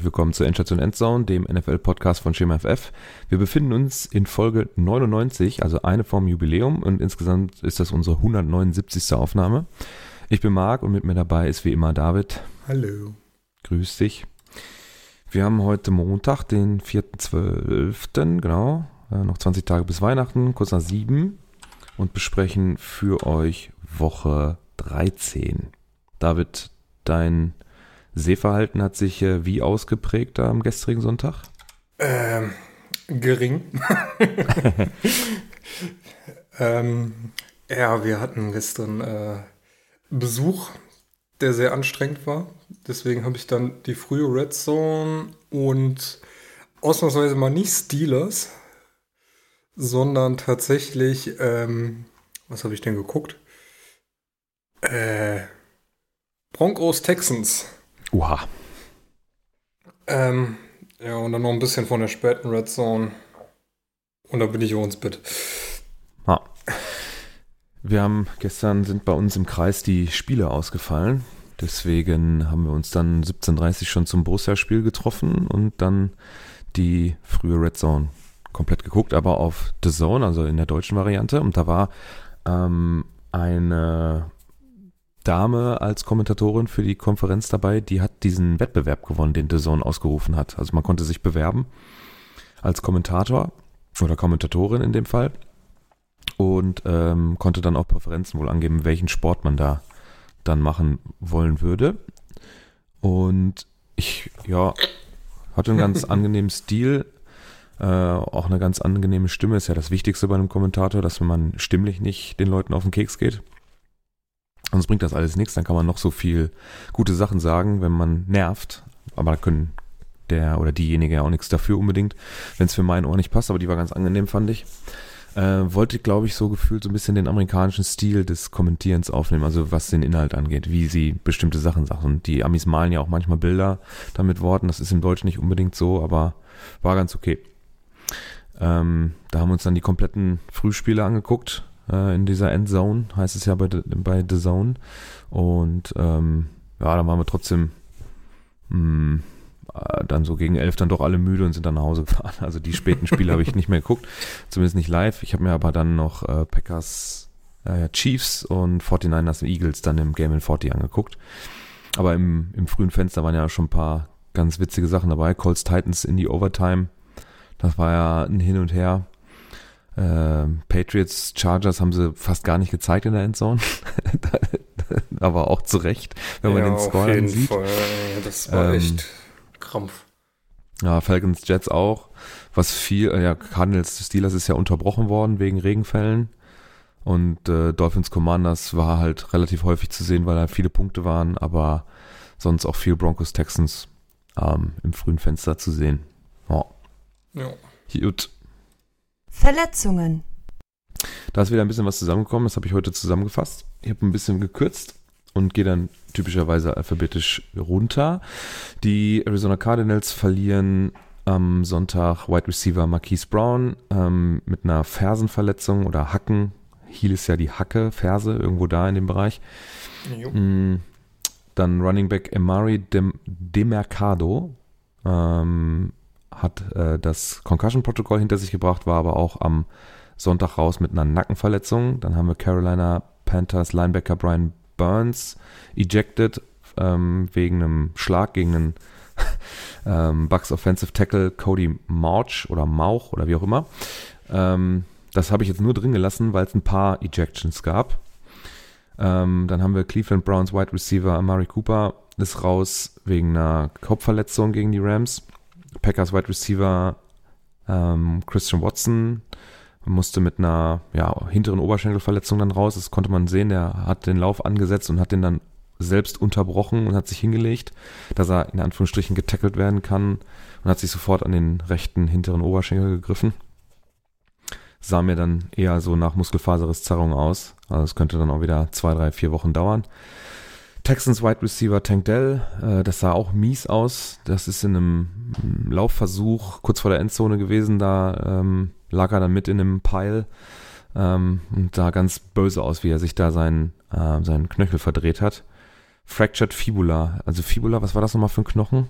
herzlich willkommen zur Endstation Endzone, dem NFL-Podcast von Schema FF. Wir befinden uns in Folge 99, also eine vom Jubiläum und insgesamt ist das unsere 179. Aufnahme. Ich bin Marc und mit mir dabei ist wie immer David. Hallo. Grüß dich. Wir haben heute Montag, den 4.12., genau, äh, noch 20 Tage bis Weihnachten, kurz nach 7 und besprechen für euch Woche 13. David, dein Sehverhalten hat sich äh, wie ausgeprägt am gestrigen Sonntag? Ähm, gering. ähm, ja, wir hatten gestern äh, Besuch, der sehr anstrengend war. Deswegen habe ich dann die frühe Red Zone und ausnahmsweise mal nicht Steelers, sondern tatsächlich, ähm, was habe ich denn geguckt? Äh, Broncos Texans. Oha. Ähm, ja, und dann noch ein bisschen von der späten Red Zone. Und dann bin ich auch ins Bett. Ah. Wir haben gestern sind bei uns im Kreis die Spiele ausgefallen. Deswegen haben wir uns dann 17.30 schon zum Borussia-Spiel getroffen und dann die frühe Red Zone komplett geguckt, aber auf The Zone, also in der deutschen Variante. Und da war ähm, eine Dame als Kommentatorin für die Konferenz dabei, die hat diesen Wettbewerb gewonnen, den The Zone ausgerufen hat. Also man konnte sich bewerben als Kommentator oder Kommentatorin in dem Fall und ähm, konnte dann auch Präferenzen wohl angeben, welchen Sport man da dann machen wollen würde. Und ich, ja, hatte einen ganz angenehmen Stil, äh, auch eine ganz angenehme Stimme. Ist ja das Wichtigste bei einem Kommentator, dass man stimmlich nicht den Leuten auf den Keks geht. Sonst bringt das alles nichts, dann kann man noch so viel gute Sachen sagen, wenn man nervt. Aber da können der oder diejenige ja auch nichts dafür unbedingt, wenn es für mein Ohr nicht passt, aber die war ganz angenehm, fand ich. Äh, wollte, glaube ich, so gefühlt so ein bisschen den amerikanischen Stil des Kommentierens aufnehmen, also was den Inhalt angeht, wie sie bestimmte Sachen sagen. Und die Amis malen ja auch manchmal Bilder damit Worten, das ist im Deutschen nicht unbedingt so, aber war ganz okay. Ähm, da haben wir uns dann die kompletten Frühspiele angeguckt, äh, in dieser Endzone, heißt es ja bei, bei The Zone. Und ähm, ja, dann waren wir trotzdem mh, hm, äh, dann so gegen elf dann doch alle müde und sind dann nach Hause gefahren. Also die späten Spiele habe ich nicht mehr geguckt, zumindest nicht live. Ich habe mir aber dann noch äh, Packers äh, Chiefs und 49ers Eagles dann im Game in 40 angeguckt. Aber im, im frühen Fenster waren ja schon ein paar ganz witzige Sachen dabei. Colts Titans in die Overtime. Das war ja ein Hin und Her. Äh, Patriots, Chargers haben sie fast gar nicht gezeigt in der Endzone. Aber auch zu Recht, wenn man den Score sieht. Fall. Das war ähm, echt Krampf. Ja, Falcons, Jets auch. Was viel, äh, ja, Cardinals, Steelers ist ja unterbrochen worden wegen Regenfällen. Und äh, Dolphins Commanders war halt relativ häufig zu sehen, weil da viele Punkte waren, aber sonst auch viel Broncos Texans ähm, im frühen Fenster zu sehen. Oh. Ja. Gut. Verletzungen. Da ist wieder ein bisschen was zusammengekommen, das habe ich heute zusammengefasst. Ich habe ein bisschen gekürzt und gehe dann typischerweise alphabetisch runter. Die Arizona Cardinals verlieren am Sonntag Wide Receiver Marquise Brown ähm, mit einer Fersenverletzung oder Hacken. Heel ist ja die Hacke, Ferse, irgendwo da in dem Bereich. Mhm. Dann Running Back Emari Dem Demercado ähm, hat äh, das Concussion-Protokoll hinter sich gebracht, war aber auch am Sonntag raus mit einer Nackenverletzung. Dann haben wir Carolina Panthers Linebacker Brian Burns ejected ähm, wegen einem Schlag gegen einen ähm, Bucks Offensive Tackle Cody Mauch oder Mauch oder wie auch immer. Ähm, das habe ich jetzt nur drin gelassen, weil es ein paar Ejections gab. Ähm, dann haben wir Cleveland Browns Wide Receiver Amari Cooper ist raus wegen einer Kopfverletzung gegen die Rams. Packers Wide Receiver ähm, Christian Watson musste mit einer ja, hinteren Oberschenkelverletzung dann raus. Das konnte man sehen. Der hat den Lauf angesetzt und hat den dann selbst unterbrochen und hat sich hingelegt, dass er in Anführungsstrichen getackelt werden kann und hat sich sofort an den rechten hinteren Oberschenkel gegriffen. Sah mir dann eher so nach Muskelfaserrisszerrung aus. Also es könnte dann auch wieder zwei, drei, vier Wochen dauern. Texans Wide Receiver Tank Dell, äh, das sah auch mies aus. Das ist in einem Laufversuch kurz vor der Endzone gewesen. Da ähm, lag er dann mit in einem Pile ähm, und sah ganz böse aus, wie er sich da seinen, äh, seinen Knöchel verdreht hat. Fractured Fibula. Also Fibula, was war das nochmal für ein Knochen?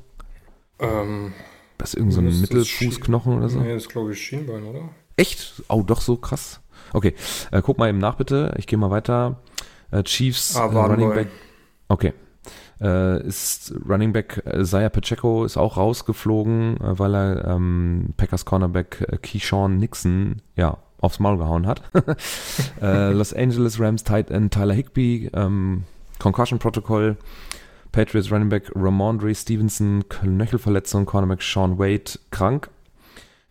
Ähm, Das ist irgend so ein Mittelfußknochen oder so. Nee, das ist glaube ich Schienbein, oder? Echt? Oh, doch so krass. Okay, äh, guck mal eben nach bitte. Ich gehe mal weiter. Äh, Chiefs Ah, äh. Running Back. Okay. Äh, ist Running Back äh, Zaya Pacheco ist auch rausgeflogen, äh, weil er ähm, Packers Cornerback äh, Keyshawn Nixon ja aufs Maul gehauen hat. äh, Los Angeles Rams Tight End Tyler Higby, ähm, Concussion Protocol, Patriots Running Back Ramondre Stevenson, Knöchelverletzung, Cornerback Sean Wade krank.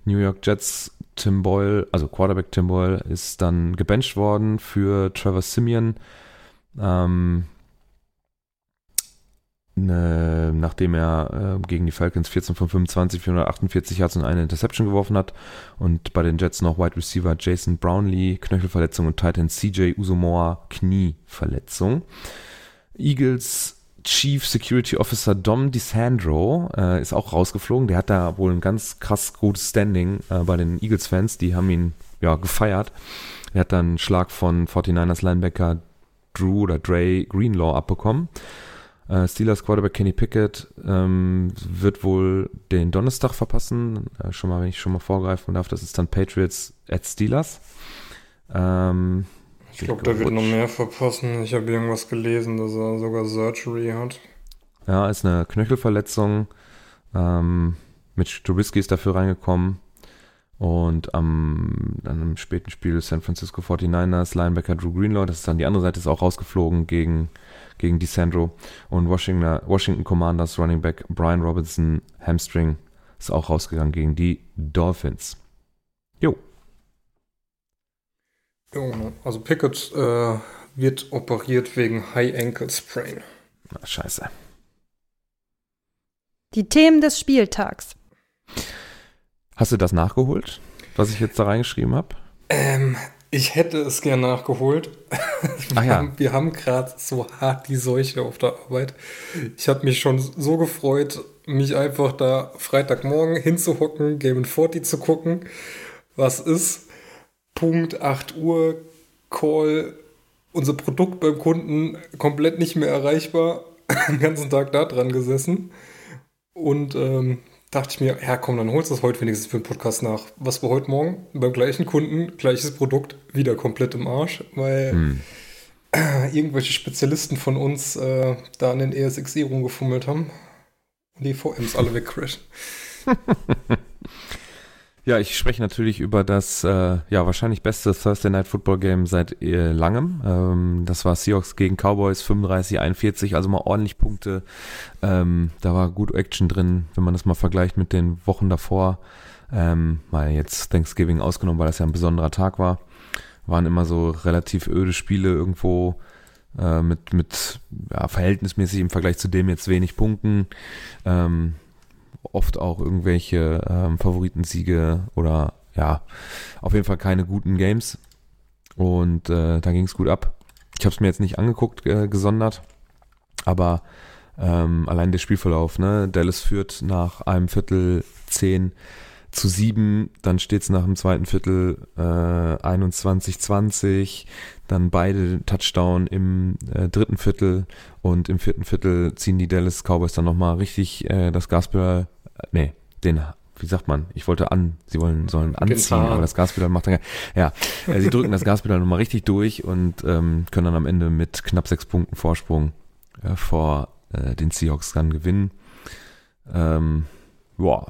New York Jets Tim Boyle, also Quarterback Tim Boyle, ist dann gebencht worden für Trevor Simeon. Ähm, ne, nachdem er äh, gegen die Falcons 14 von 25, 448 Yards und eine Interception geworfen hat. Und bei den Jets noch Wide Receiver Jason Brownlee, Knöchelverletzung und Titan CJ Usomoa, Knieverletzung. Eagles Chief Security Officer Dom DeSandro äh, ist auch rausgeflogen. Der hat da wohl ein ganz krass gutes Standing äh, bei den Eagles-Fans. Die haben ihn ja gefeiert. Er hat dann einen Schlag von 49ers Linebacker Drew oder Dre Greenlaw abbekommen. Äh, Steelers Quarterback Kenny Pickett ähm, wird wohl den Donnerstag verpassen. Äh, schon mal, wenn ich schon mal vorgreifen darf, das ist dann Patriots at Steelers. Ähm, Ich glaube, der wird noch mehr verpassen. Ich habe irgendwas gelesen, dass er sogar Surgery hat. Ja, ist eine Knöchelverletzung. Ähm, Mitch Trubisky ist dafür reingekommen. Und am, dann im späten Spiel San Francisco 49ers, Linebacker Drew Greenlaw, das ist dann die andere Seite, ist auch rausgeflogen gegen, gegen DeSandro. Und Washington, Washington Commanders Running Back Brian Robinson, Hamstring, ist auch rausgegangen gegen die Dolphins. Jo, Jo, also Pickett äh, wird operiert wegen High Ankle Sprain. na, scheiße. Die Themen des Spieltags. Hast du das nachgeholt, was ich jetzt da reingeschrieben habe? Ähm, ich hätte es gern nachgeholt. Ach ja. Wir haben gerade so hart die Seuche auf der Arbeit. Ich habe mich schon so gefreut, mich einfach da Freitagmorgen hinzuhocken, Game 40 zu gucken. Was ist? Punkt 8 Uhr, Call, unser Produkt beim Kunden komplett nicht mehr erreichbar. Den ganzen Tag da dran gesessen. Und ähm, dachte ich mir, ja komm, dann holst du es heute wenigstens für den Podcast nach. Was war heute Morgen? Beim gleichen Kunden, gleiches Produkt, wieder komplett im Arsch, weil Hm. irgendwelche Spezialisten von uns äh, da an den ESXi rumgefummelt haben und die VMs alle wegcrashen. Ja, ich spreche natürlich über das äh, ja wahrscheinlich beste Thursday Night Football Game seit äh, langem. Ähm, das war Seahawks gegen Cowboys 35-41, also mal ordentlich Punkte. Ähm, da war gut Action drin, wenn man das mal vergleicht mit den Wochen davor. Ähm, mal jetzt Thanksgiving ausgenommen, weil das ja ein besonderer Tag war. Waren immer so relativ öde Spiele irgendwo äh, mit, mit ja, verhältnismäßig im Vergleich zu dem jetzt wenig Punkten. Ähm, oft auch irgendwelche ähm, Favoritensiege oder ja, auf jeden Fall keine guten Games. Und äh, da ging es gut ab. Ich habe es mir jetzt nicht angeguckt, äh, gesondert, aber ähm, allein der Spielverlauf, ne? Dallas führt nach einem Viertel 10 zu 7, dann steht es nach dem zweiten Viertel äh, 21-20, dann beide Touchdown im äh, dritten Viertel und im vierten Viertel ziehen die Dallas Cowboys dann nochmal richtig äh, das Gaspedal, nee, den, wie sagt man, ich wollte an, sie wollen, sollen anziehen, Zahn. aber das Gaspedal macht dann, ja, äh, sie drücken das Gaspedal nochmal richtig durch und ähm, können dann am Ende mit knapp sechs Punkten Vorsprung äh, vor äh, den Seahawks dann gewinnen. Ähm, ja,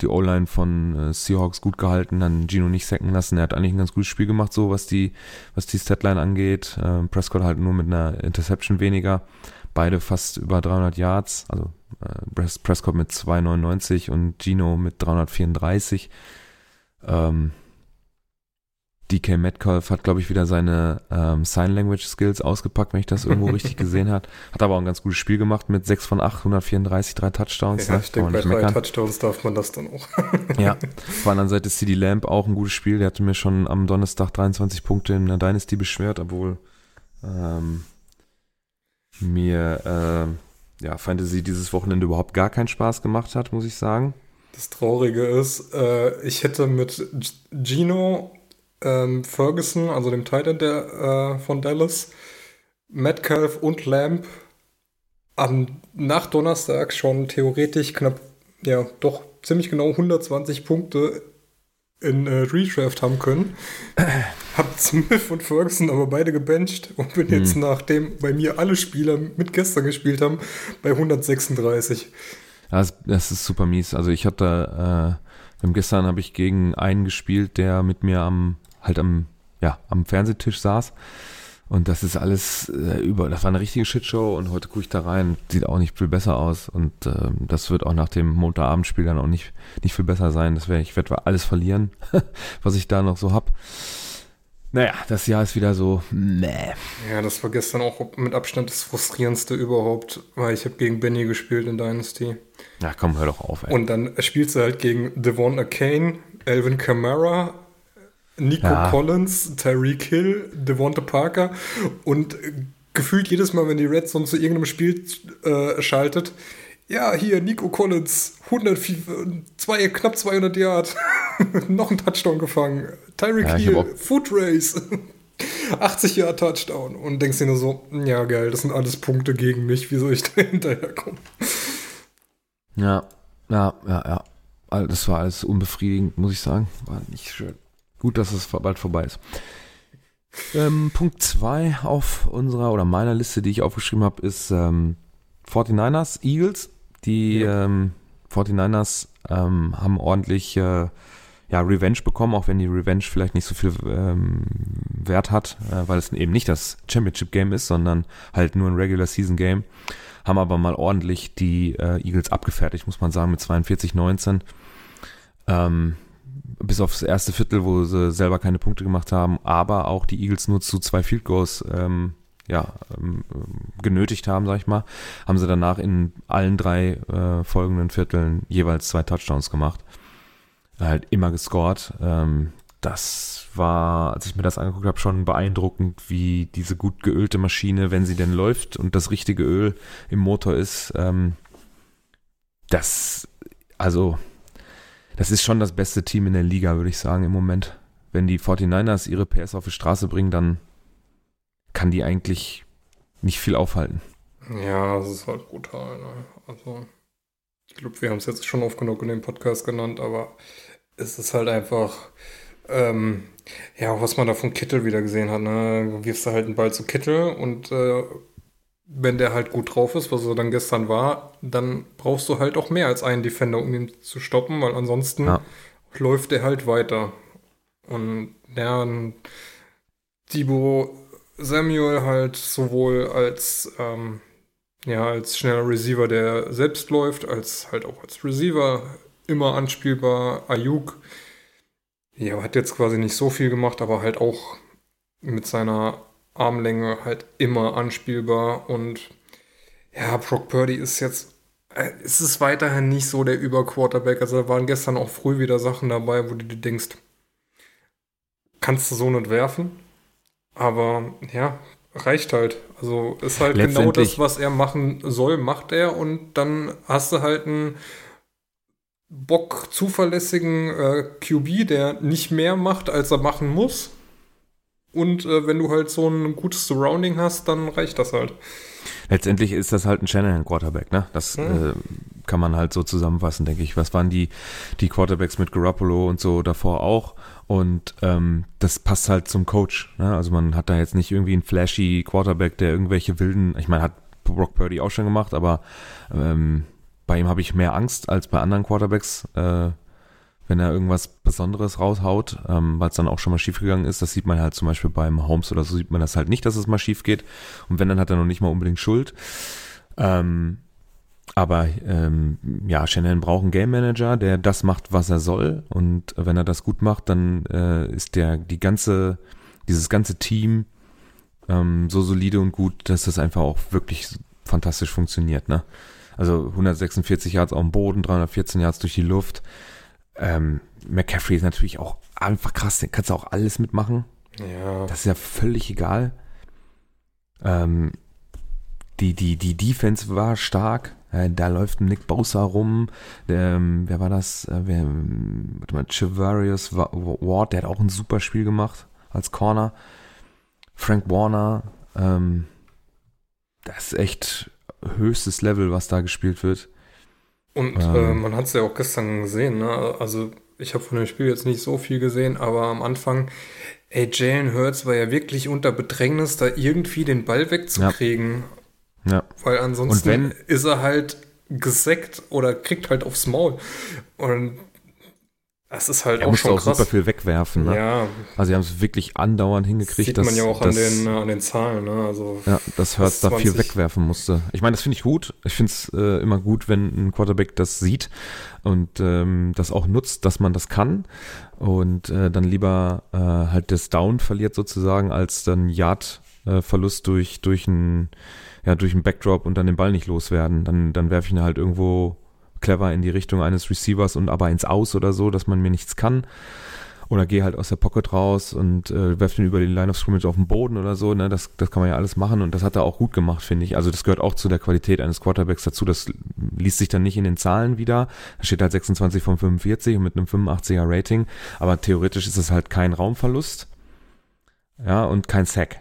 die O-Line von äh, Seahawks gut gehalten, dann Gino nicht sacken lassen. Er hat eigentlich ein ganz gutes Spiel gemacht, so was die, was die Statline angeht. Ähm, Prescott halt nur mit einer Interception weniger. Beide fast über 300 Yards, also Prescott mit 299 und Gino mit 334. Ähm, DK Metcalf hat, glaube ich, wieder seine ähm, Sign Language Skills ausgepackt, wenn ich das irgendwo richtig gesehen hat. Hat aber auch ein ganz gutes Spiel gemacht mit 6 von 8, 134, drei Touchdowns. Ja, ne? denke, bei drei. Touchdowns darf man das dann auch. Ja, auf der anderen Seite ist CD Lamb auch ein gutes Spiel. Der hatte mir schon am Donnerstag 23 Punkte in der Dynasty beschwert, obwohl ähm, mir äh, ja, Fantasy dieses Wochenende überhaupt gar keinen Spaß gemacht hat, muss ich sagen. Das Traurige ist, äh, ich hätte mit Gino ähm, Ferguson, also dem Titan der, äh, von Dallas, Metcalf und Lamb am nach Donnerstag schon theoretisch knapp ja, doch ziemlich genau 120 Punkte in äh, Redraft haben können. Hab Smith und Ferguson aber beide gebencht und bin jetzt, Hm. nachdem bei mir alle Spieler mit gestern gespielt haben, bei 136. Das, das ist super mies. Also ich hatte, äh, beim gestern habe ich gegen einen gespielt, der mit mir am, halt am, ja, am Fernsehtisch saß. Und das ist alles äh, über, das war eine richtige Shitshow und heute gucke ich da rein, sieht auch nicht viel besser aus und ähm, das wird auch nach dem Montagabendspiel dann auch nicht, nicht viel besser sein. Das wär, ich werde alles verlieren, was ich da noch so hab. Naja, das Jahr ist wieder so, meh. Ja, das war gestern auch mit Abstand das frustrierendste überhaupt, weil ich habe gegen Benny gespielt in Dynasty. Ja, komm, hör doch auf, ey. Und dann spielst du halt gegen Devon Akane, Alvin Kamara, Nico Ja. Collins, Tyreek Hill, Devonta Parker und äh, gefühlt jedes Mal, wenn die Red Zone zu irgendeinem Spiel äh, schaltet, ja, hier Nico Collins, 100, zwei, knapp 200 Yard, noch ein Touchdown gefangen. Tyreek Ja, Hill, Foot Race, 80 Yard Touchdown. Und denkst dir nur so, ja geil, das sind alles Punkte gegen mich, wie soll ich da hinterherkommen? Ja, ja, ja, ja. Das war alles unbefriedigend, muss ich sagen. War nicht schön. Gut, dass es bald vorbei ist. Ähm, Punkt 2 auf unserer oder meiner Liste, die ich aufgeschrieben habe, ist ähm, 49ers, Eagles. Die Ja. ähm, 49ers ähm, haben ordentlich äh, ja, Revenge bekommen, auch wenn die Revenge vielleicht nicht so viel ähm, Wert hat, äh, weil es eben nicht das Championship-Game ist, sondern halt nur ein Regular-Season-Game haben aber mal ordentlich die äh, Eagles abgefertigt, muss man sagen, mit 42-19. Ähm, bis aufs erste Viertel, wo sie selber keine Punkte gemacht haben, aber auch die Eagles nur zu zwei Field Goals ähm, ja, ähm, genötigt haben, sag ich mal, haben sie danach in allen drei äh, folgenden Vierteln jeweils zwei Touchdowns gemacht. Halt immer gescored. Ähm, das war, als ich mir das angeguckt habe, schon beeindruckend, wie diese gut geölte Maschine, wenn sie denn läuft und das richtige Öl im Motor ist, ähm, das, also, das ist schon das beste Team in der Liga, würde ich sagen, im Moment. Wenn die 49ers ihre PS auf die Straße bringen, dann kann die eigentlich nicht viel aufhalten. Ja, das ist halt brutal. Ne? Also, ich glaube, wir haben es jetzt schon oft genug in dem Podcast genannt, aber es ist halt einfach, ähm, ja, was man da von Kittel wieder gesehen hat. Ne? Du wirfst da halt einen Ball zu Kittel und äh, wenn der halt gut drauf ist, was er dann gestern war, dann brauchst du halt auch mehr als einen Defender, um ihn zu stoppen, weil ansonsten Ja. läuft der halt weiter. Und ja, Debo Samuel halt sowohl als ähm, ja, als schneller Receiver, der selbst läuft, als halt auch als Receiver immer anspielbar. Ayuk, ja, hat jetzt quasi nicht so viel gemacht, aber halt auch mit seiner Armlänge halt immer anspielbar. Und ja, Brock Purdy ist jetzt, äh, es ist weiterhin nicht so der Überquarterback. Also da waren gestern auch früh wieder Sachen dabei, wo du dir denkst, kannst du so nicht werfen. Aber ja, reicht halt. Also ist halt genau das, was er machen soll, macht er und dann hast du halt einen Bock zuverlässigen äh, QB, der nicht mehr macht, als er machen muss. Und äh, wenn du halt so ein gutes Surrounding hast, dann reicht das halt. Letztendlich ist das halt ein Shanahan Quarterback, ne? Das Mhm. äh, kann man halt so zusammenfassen, denke ich. Was waren die, die Quarterbacks mit Garoppolo und so davor auch? Und ähm, das passt halt zum Coach. Ne? Also man hat da jetzt nicht irgendwie einen flashy Quarterback, der irgendwelche wilden, ich meine, hat Brock Purdy auch schon gemacht, aber ähm, bei ihm habe ich mehr Angst als bei anderen Quarterbacks, äh, wenn er irgendwas Besonderes raushaut, ähm, weil es dann auch schon mal schief gegangen ist. Das sieht man halt zum Beispiel beim Holmes oder so sieht man das halt nicht, dass es mal schief geht. Und wenn, dann hat er noch nicht mal unbedingt Schuld. Ähm, aber ähm, ja, Shanahan braucht einen Game Manager, der das macht, was er soll. Und wenn er das gut macht, dann äh, ist der die ganze, dieses ganze Team ähm, so solide und gut, dass das einfach auch wirklich fantastisch funktioniert. Ne? Also 146 Yards auf dem Boden, 314 Yards durch die Luft. Ähm, McCaffrey ist natürlich auch einfach krass, den kannst du auch alles mitmachen. Ja. Das ist ja völlig egal. Ähm, die, die, die Defense war stark. Äh, da läuft Nick Bosa rum. Der, ähm, wer war das? Äh, wer, warte mal, Chivarius Wa- Ward, der hat auch ein super Spiel gemacht als Corner. Frank Warner. Ähm, das ist echt höchstes Level, was da gespielt wird. Und ähm, äh, man hat es ja auch gestern gesehen, ne? Also ich habe von dem Spiel jetzt nicht so viel gesehen, aber am Anfang, ey, Jalen Hurts war ja wirklich unter Bedrängnis, da irgendwie den Ball wegzukriegen. Ja. ja. Weil ansonsten wenn, ist er halt gesackt oder kriegt halt aufs Maul. Und das ist halt er auch schon auch krass. super viel wegwerfen. Ne? Ja. Also sie haben es wirklich andauernd hingekriegt. Sieht dass, man ja auch dass, an, den, äh, an den Zahlen. Ne? Also ja, dass Hurts da viel wegwerfen musste. Ich meine, das finde ich gut. Ich finde es äh, immer gut, wenn ein Quarterback das sieht und ähm, das auch nutzt, dass man das kann und äh, dann lieber äh, halt das Down verliert sozusagen, als dann Yard-Verlust äh, durch durch ein ja durch einen Backdrop und dann den Ball nicht loswerden. Dann dann werfe ich ihn halt irgendwo clever in die Richtung eines Receivers und aber ins Aus oder so, dass man mir nichts kann. Oder gehe halt aus der Pocket raus und äh, werfe ihn über die Line of Scrimmage auf den Boden oder so. Ne? Das, das kann man ja alles machen und das hat er auch gut gemacht, finde ich. Also das gehört auch zu der Qualität eines Quarterbacks dazu. Das liest sich dann nicht in den Zahlen wieder. Da steht halt 26 von 45 mit einem 85er Rating. Aber theoretisch ist es halt kein Raumverlust. Ja, und kein Sack.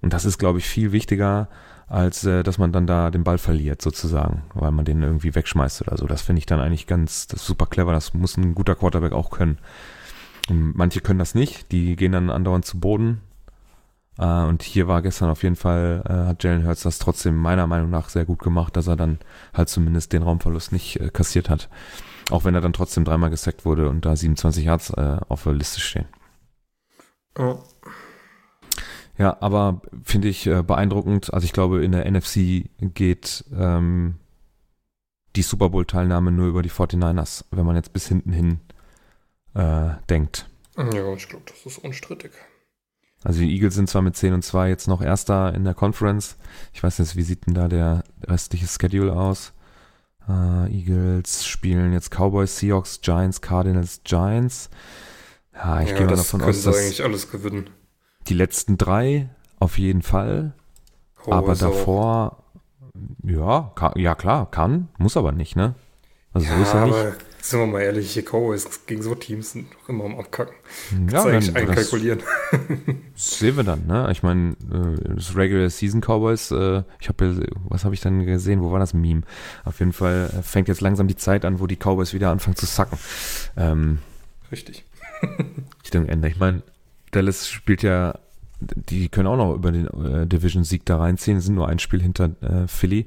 Und das ist, glaube ich, viel wichtiger als äh, dass man dann da den Ball verliert sozusagen, weil man den irgendwie wegschmeißt oder so. Das finde ich dann eigentlich ganz, super clever. Das muss ein guter Quarterback auch können. Und manche können das nicht, die gehen dann andauernd zu Boden. Äh, und hier war gestern auf jeden Fall, äh, hat Jalen Hurts das trotzdem meiner Meinung nach sehr gut gemacht, dass er dann halt zumindest den Raumverlust nicht äh, kassiert hat. Auch wenn er dann trotzdem dreimal gesackt wurde und da 27 Yards äh, auf der Liste stehen. Oh. Ja, aber finde ich äh, beeindruckend. Also ich glaube, in der NFC geht ähm, die Super Bowl-Teilnahme nur über die 49ers, wenn man jetzt bis hinten hin äh, denkt. Ja, ich glaube, das ist unstrittig. Also die Eagles sind zwar mit 10 und 2 jetzt noch Erster in der Conference. Ich weiß nicht, wie sieht denn da der restliche Schedule aus? Uh, Eagles spielen jetzt Cowboys, Seahawks, Giants, Cardinals, Giants. Ja, ich ja, gehe mal davon aus, dass eigentlich alles gewinnen. Die letzten drei auf jeden Fall. Oh, aber davor, ja, kann, ja klar, kann, muss aber nicht, ne? Also ja, so ist ja nicht. Aber sind wir mal ehrlich, hier Cowboys gegen so Teams sind doch immer am Abkacken. Ja, Kannst eigentlich einkalkulieren. sehen wir dann, ne? Ich meine, äh, das Regular Season Cowboys, äh, ich habe ja, was habe ich dann gesehen? Wo war das Meme? Auf jeden Fall äh, fängt jetzt langsam die Zeit an, wo die Cowboys wieder anfangen zu sacken. Ähm, Richtig. Richtung Ende. Ich meine, Dallas spielt ja, die können auch noch über den äh, Division-Sieg da reinziehen, sind nur ein Spiel hinter äh, Philly.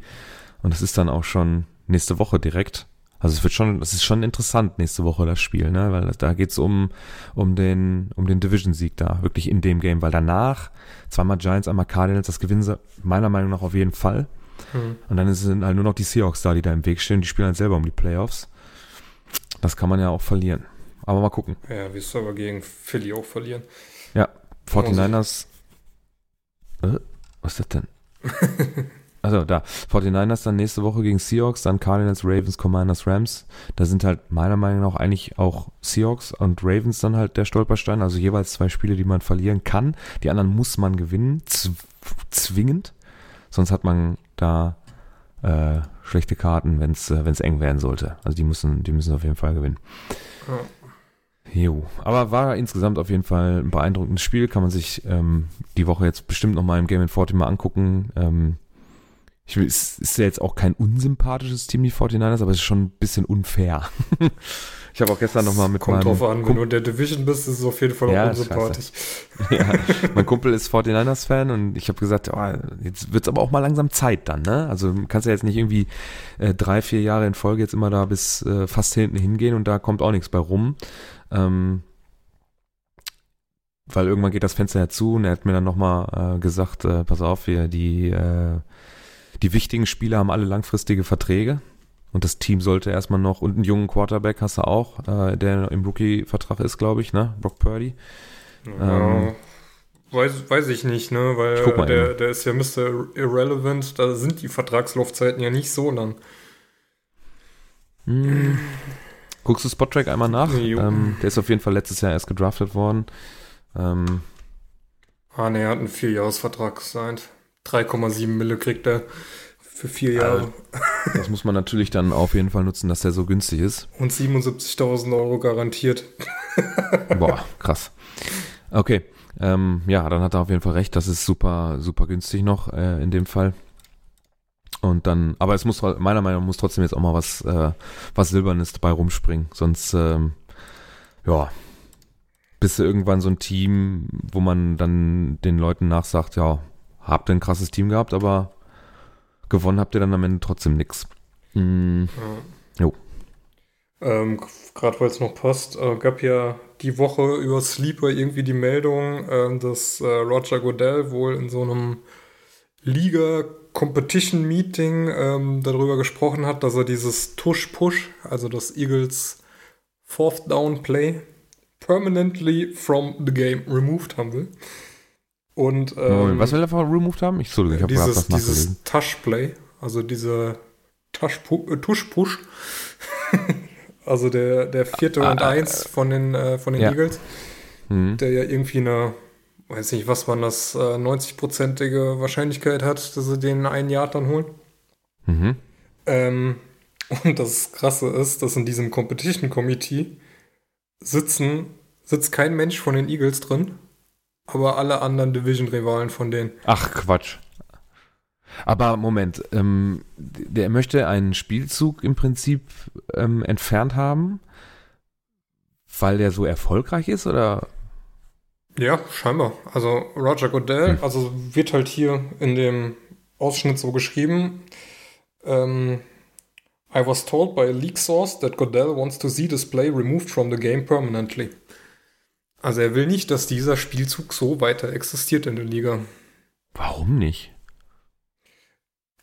Und das ist dann auch schon nächste Woche direkt. Also es wird schon, es ist schon interessant nächste Woche das Spiel, ne? Weil da geht's um, um den, um den Division-Sieg da, wirklich in dem Game, weil danach zweimal Giants, einmal Cardinals, das gewinnen sie meiner Meinung nach auf jeden Fall. Mhm. Und dann sind halt nur noch die Seahawks da, die da im Weg stehen, die spielen halt selber um die Playoffs. Das kann man ja auch verlieren. Aber mal gucken. Ja, wirst du aber gegen Philly auch verlieren. Ja, 49ers. Äh, was ist das denn? also da, 49ers dann nächste Woche gegen Seahawks, dann Cardinals, Ravens, Commanders, Rams. Da sind halt meiner Meinung nach eigentlich auch Seahawks und Ravens dann halt der Stolperstein. Also jeweils zwei Spiele, die man verlieren kann. Die anderen muss man gewinnen, zwingend. Sonst hat man da äh, schlechte Karten, wenn es äh, eng werden sollte. Also die müssen, die müssen auf jeden Fall gewinnen. Ja. Jo, aber war insgesamt auf jeden Fall ein beeindruckendes Spiel. Kann man sich ähm, die Woche jetzt bestimmt nochmal im Game in 40 mal angucken. Ähm, ich will, es ist ja jetzt auch kein unsympathisches Team, die 49ers, aber es ist schon ein bisschen unfair. ich habe auch gestern nochmal mit Kommt meinem drauf an, Kump wenn du in der Division bist, ist es auf jeden Fall ja, auch unsympathisch. ja, mein Kumpel ist 49ers-Fan und ich habe gesagt, oh, jetzt wird's aber auch mal langsam Zeit dann, ne? Also kannst ja jetzt nicht irgendwie äh, drei, vier Jahre in Folge jetzt immer da bis äh, fast hinten hingehen und da kommt auch nichts bei rum. Ähm, weil irgendwann geht das Fenster ja zu und er hat mir dann nochmal äh, gesagt, äh, pass auf, wir, die, äh, die wichtigen Spieler haben alle langfristige Verträge und das Team sollte erstmal noch, und einen jungen Quarterback hast du auch, äh, der im Rookie-Vertrag ist, glaube ich, ne? Brock Purdy. Ja, ähm, weiß, weiß ich nicht, ne? Weil der, der ist ja Mr. Irrelevant, da sind die Vertragslaufzeiten ja nicht so lang. Hm. Guckst du Spottrack einmal nach? Ähm, der ist auf jeden Fall letztes Jahr erst gedraftet worden. Ähm, ah, ne, er hat einen Vierjahresvertrag gesigned. 3,7 Mille kriegt er für vier Jahre. Also, das muss man natürlich dann auf jeden Fall nutzen, dass der so günstig ist. Und 77.000 Euro garantiert. Boah, krass. Okay, ähm, ja, dann hat er auf jeden Fall recht. Das ist super, super günstig noch äh, in dem Fall. Und dann, aber es muss meiner Meinung nach muss trotzdem jetzt auch mal was, äh, was Silbernes dabei rumspringen. Sonst, ähm, ja, bist du irgendwann so ein Team, wo man dann den Leuten nachsagt, ja, habt ihr ein krasses Team gehabt, aber gewonnen habt ihr dann am Ende trotzdem nix. Mhm. Ja. Jo. Ähm, Gerade weil es noch passt, äh, gab ja die Woche über Sleeper irgendwie die Meldung, äh, dass Roger Goodell wohl in so einem Liga Competition Meeting ähm, darüber gesprochen hat, dass er dieses Tush-Push, also das Eagles Fourth Down Play, permanently from the game removed haben will. Und ähm, was will er removed haben? Ich, sorry, ich habe dieses, dieses Tush-Play, also diese äh, Tush-Push, also der, der vierte ah, und ah, eins von den, äh, von den ja. Eagles, mhm. der ja irgendwie eine weiß nicht, was man das, äh, 90-prozentige Wahrscheinlichkeit hat, dass sie den einen Jahr dann holen. Mhm. Ähm, und das Krasse ist, dass in diesem Competition Committee sitzen, sitzt kein Mensch von den Eagles drin, aber alle anderen Division-Rivalen von denen. Ach, Quatsch. Aber Moment, ähm, der möchte einen Spielzug im Prinzip ähm, entfernt haben, weil der so erfolgreich ist, oder? Ja, scheinbar. Also Roger Goodell, hm. also wird halt hier in dem Ausschnitt so geschrieben. Ähm, I was told by a leak source that Goodell wants to see display removed from the game permanently. Also er will nicht, dass dieser Spielzug so weiter existiert in der Liga. Warum nicht?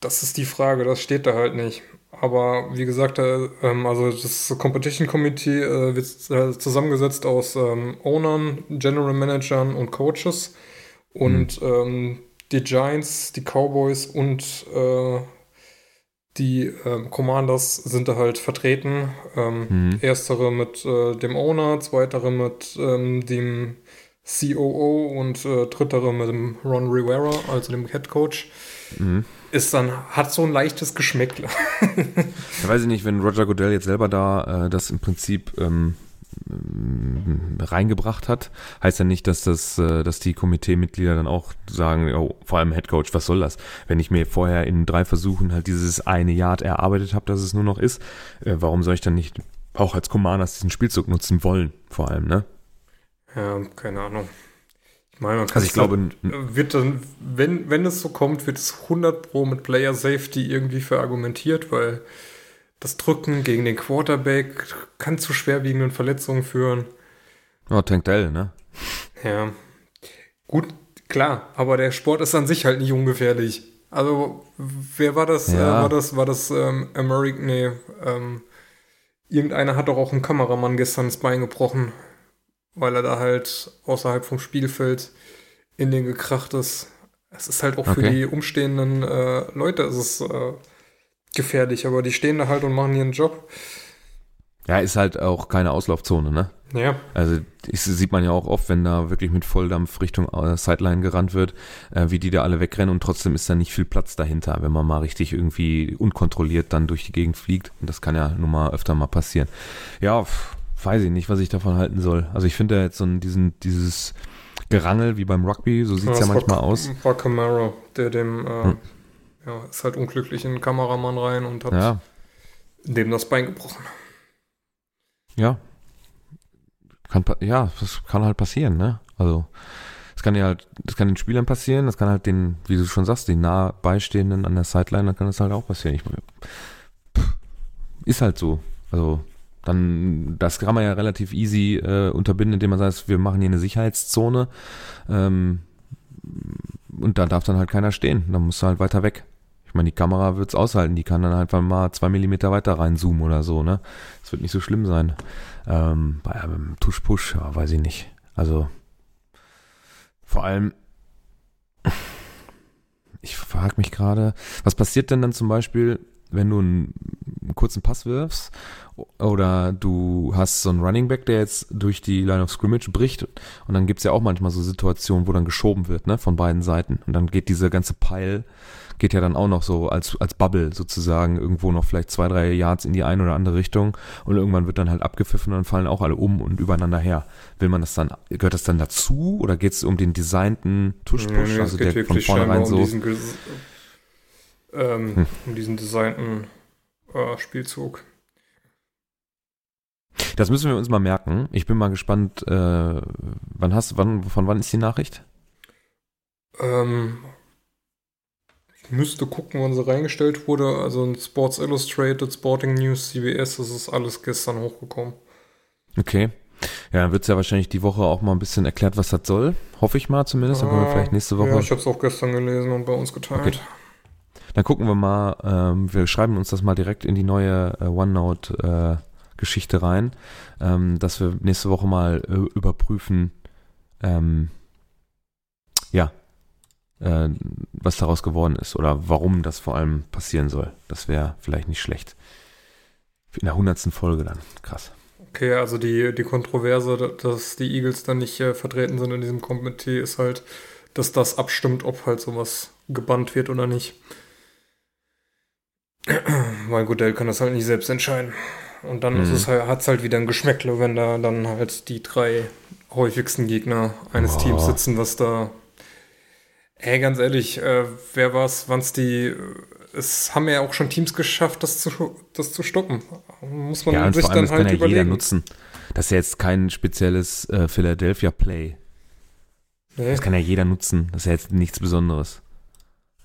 Das ist die Frage, das steht da halt nicht. Aber wie gesagt, äh, ähm, also das Competition Committee äh, wird äh, zusammengesetzt aus ähm, Ownern, General Managern und Coaches. Und mhm. ähm, die Giants, die Cowboys und äh, die Commanders sind da halt vertreten. Ähm, mhm. Erstere mit dem Owner, zweitere mit dem COO und drittere mit dem Ron Rivera, also dem Head Coach. Mhm ist dann, hat so ein leichtes Geschmäckle. ja, weiß ich nicht, wenn Roger Goodell jetzt selber da äh, das im Prinzip ähm, mm, reingebracht hat, heißt ja nicht, dass das, äh, dass die Komiteemitglieder dann auch sagen, oh, vor allem Head Coach, was soll das? Wenn ich mir vorher in drei Versuchen halt dieses eine Yard erarbeitet habe, dass es nur noch ist, äh, warum soll ich dann nicht auch als Commanders diesen Spielzug nutzen wollen, vor allem, ne? Ja, keine Ahnung. Meine, man also ich glaube, wird dann, wenn, wenn es so kommt, wird es 100 Pro mit Player Safety irgendwie verargumentiert, weil das Drücken gegen den Quarterback kann zu schwerwiegenden Verletzungen führen. Oh, Tank Dell, ne? Ja. Gut, klar, aber der Sport ist an sich halt nicht ungefährlich. Also, wer war das? Ja. Äh, war das, war das ähm, American, nee, ähm, irgendeiner hat doch auch einen Kameramann gestern das Bein gebrochen weil er da halt außerhalb vom Spielfeld in den gekracht ist. Es ist halt auch okay. für die umstehenden äh, Leute es ist äh, gefährlich, aber die stehen da halt und machen ihren Job. Ja, ist halt auch keine Auslaufzone, ne? Ja. Also das sieht man ja auch oft, wenn da wirklich mit Volldampf Richtung äh, Sideline gerannt wird, äh, wie die da alle wegrennen und trotzdem ist da nicht viel Platz dahinter, wenn man mal richtig irgendwie unkontrolliert dann durch die Gegend fliegt. Und das kann ja nun mal öfter mal passieren. Ja, pff, weiß ich nicht, was ich davon halten soll. Also ich finde ja jetzt so ein, diesen, dieses Gerangel wie beim Rugby, so sieht es ja, ja manchmal war, aus. War Camaro, der dem, äh, hm. ja, ist halt unglücklich in den Kameramann rein und hat ja. dem das Bein gebrochen. Ja. Kann, ja, das kann halt passieren, ne? Also, das kann ja halt, das kann den Spielern passieren, das kann halt den, wie du schon sagst, den nah beistehenden an der Sideline, dann kann das halt auch passieren. Ich, pff, ist halt so. Also, dann, das kann man ja relativ easy äh, unterbinden, indem man sagt, wir machen hier eine Sicherheitszone ähm, und da darf dann halt keiner stehen. Dann musst du halt weiter weg. Ich meine, die Kamera wird's aushalten, die kann dann einfach mal zwei Millimeter weiter reinzoomen oder so, ne? Das wird nicht so schlimm sein. Ähm, bei einem Tusch-Push, ja, weiß ich nicht. Also vor allem, ich frage mich gerade, was passiert denn dann zum Beispiel, wenn du einen kurzen Pass wirfst oder du hast so einen Running Back, der jetzt durch die Line of Scrimmage bricht und dann gibt's ja auch manchmal so Situationen, wo dann geschoben wird, ne, von beiden Seiten und dann geht diese ganze Pile, geht ja dann auch noch so als, als Bubble sozusagen irgendwo noch vielleicht zwei, drei Yards in die eine oder andere Richtung und irgendwann wird dann halt abgepfiffen und dann fallen auch alle um und übereinander her. Will man das dann, gehört das dann dazu oder geht's um den designten Tuschpush, nee, also der von vornherein um so ähm, hm. um diesen designten äh, Spielzug. Das müssen wir uns mal merken. Ich bin mal gespannt, äh, wann hast wann, von wann ist die Nachricht? Ähm, ich müsste gucken, wann sie reingestellt wurde. Also in Sports Illustrated, Sporting News, CBS, das ist alles gestern hochgekommen. Okay. Ja, dann wird es ja wahrscheinlich die Woche auch mal ein bisschen erklärt, was das soll. Hoffe ich mal zumindest. Dann können wir vielleicht nächste Woche. Ja, ich habe es auch gestern gelesen und bei uns geteilt. Okay. Dann gucken wir mal, ähm, wir schreiben uns das mal direkt in die neue äh, OneNote-Geschichte äh, rein, ähm, dass wir nächste Woche mal äh, überprüfen, ähm, ja, äh, was daraus geworden ist oder warum das vor allem passieren soll. Das wäre vielleicht nicht schlecht. In der hundertsten Folge dann. Krass. Okay, also die, die Kontroverse, dass die Eagles dann nicht äh, vertreten sind in diesem Komitee, ist halt, dass das abstimmt, ob halt sowas gebannt wird oder nicht. Weil Godell kann das halt nicht selbst entscheiden. Und dann mhm. halt, hat es halt wieder ein Geschmäckle, wenn da dann halt die drei häufigsten Gegner eines oh. Teams sitzen, was da. Ey, ganz ehrlich, äh, wer war's, wann's die es haben ja auch schon Teams geschafft, das zu, das zu stoppen. Muss man ja, sich dann halt ja überlegen. nutzen. Das ist ja jetzt kein spezielles äh, Philadelphia Play. Nee. Das kann ja jeder nutzen. Das ist ja jetzt nichts Besonderes.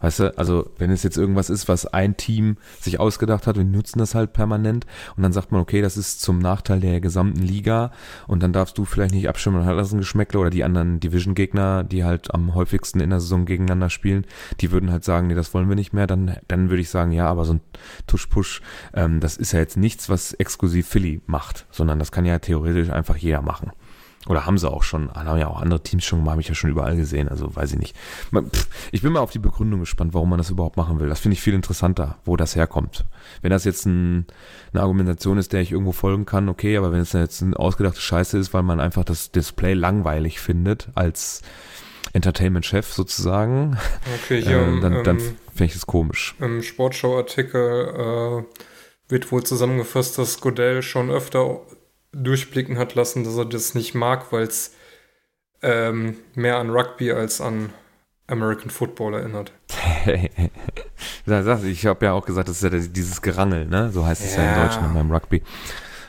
Weißt du, also wenn es jetzt irgendwas ist, was ein Team sich ausgedacht hat, wir nutzen das halt permanent und dann sagt man, okay, das ist zum Nachteil der gesamten Liga und dann darfst du vielleicht nicht abstimmen und hat das ein Geschmäckle oder die anderen Division-Gegner, die halt am häufigsten in der Saison gegeneinander spielen, die würden halt sagen, nee, das wollen wir nicht mehr, dann, dann würde ich sagen, ja, aber so ein Tush-Push, ähm, das ist ja jetzt nichts, was exklusiv Philly macht, sondern das kann ja theoretisch einfach jeder machen. Oder haben sie auch schon, haben ja auch andere Teams schon gemacht, habe ich ja schon überall gesehen, also weiß ich nicht. Ich bin mal auf die Begründung gespannt, warum man das überhaupt machen will. Das finde ich viel interessanter, wo das herkommt. Wenn das jetzt ein, eine Argumentation ist, der ich irgendwo folgen kann, okay, aber wenn es jetzt eine ausgedachte Scheiße ist, weil man einfach das Display langweilig findet als Entertainment-Chef sozusagen, okay, hier, äh, dann, dann ähm, finde ich es komisch. Im Sportschau-Artikel äh, wird wohl zusammengefasst, dass Godell schon öfter durchblicken hat lassen, dass er das nicht mag, weil es ähm, mehr an Rugby als an American Football erinnert. ich habe ja auch gesagt, das ist ja dieses Gerangel, ne? So heißt es ja, ja in Deutschland beim Rugby.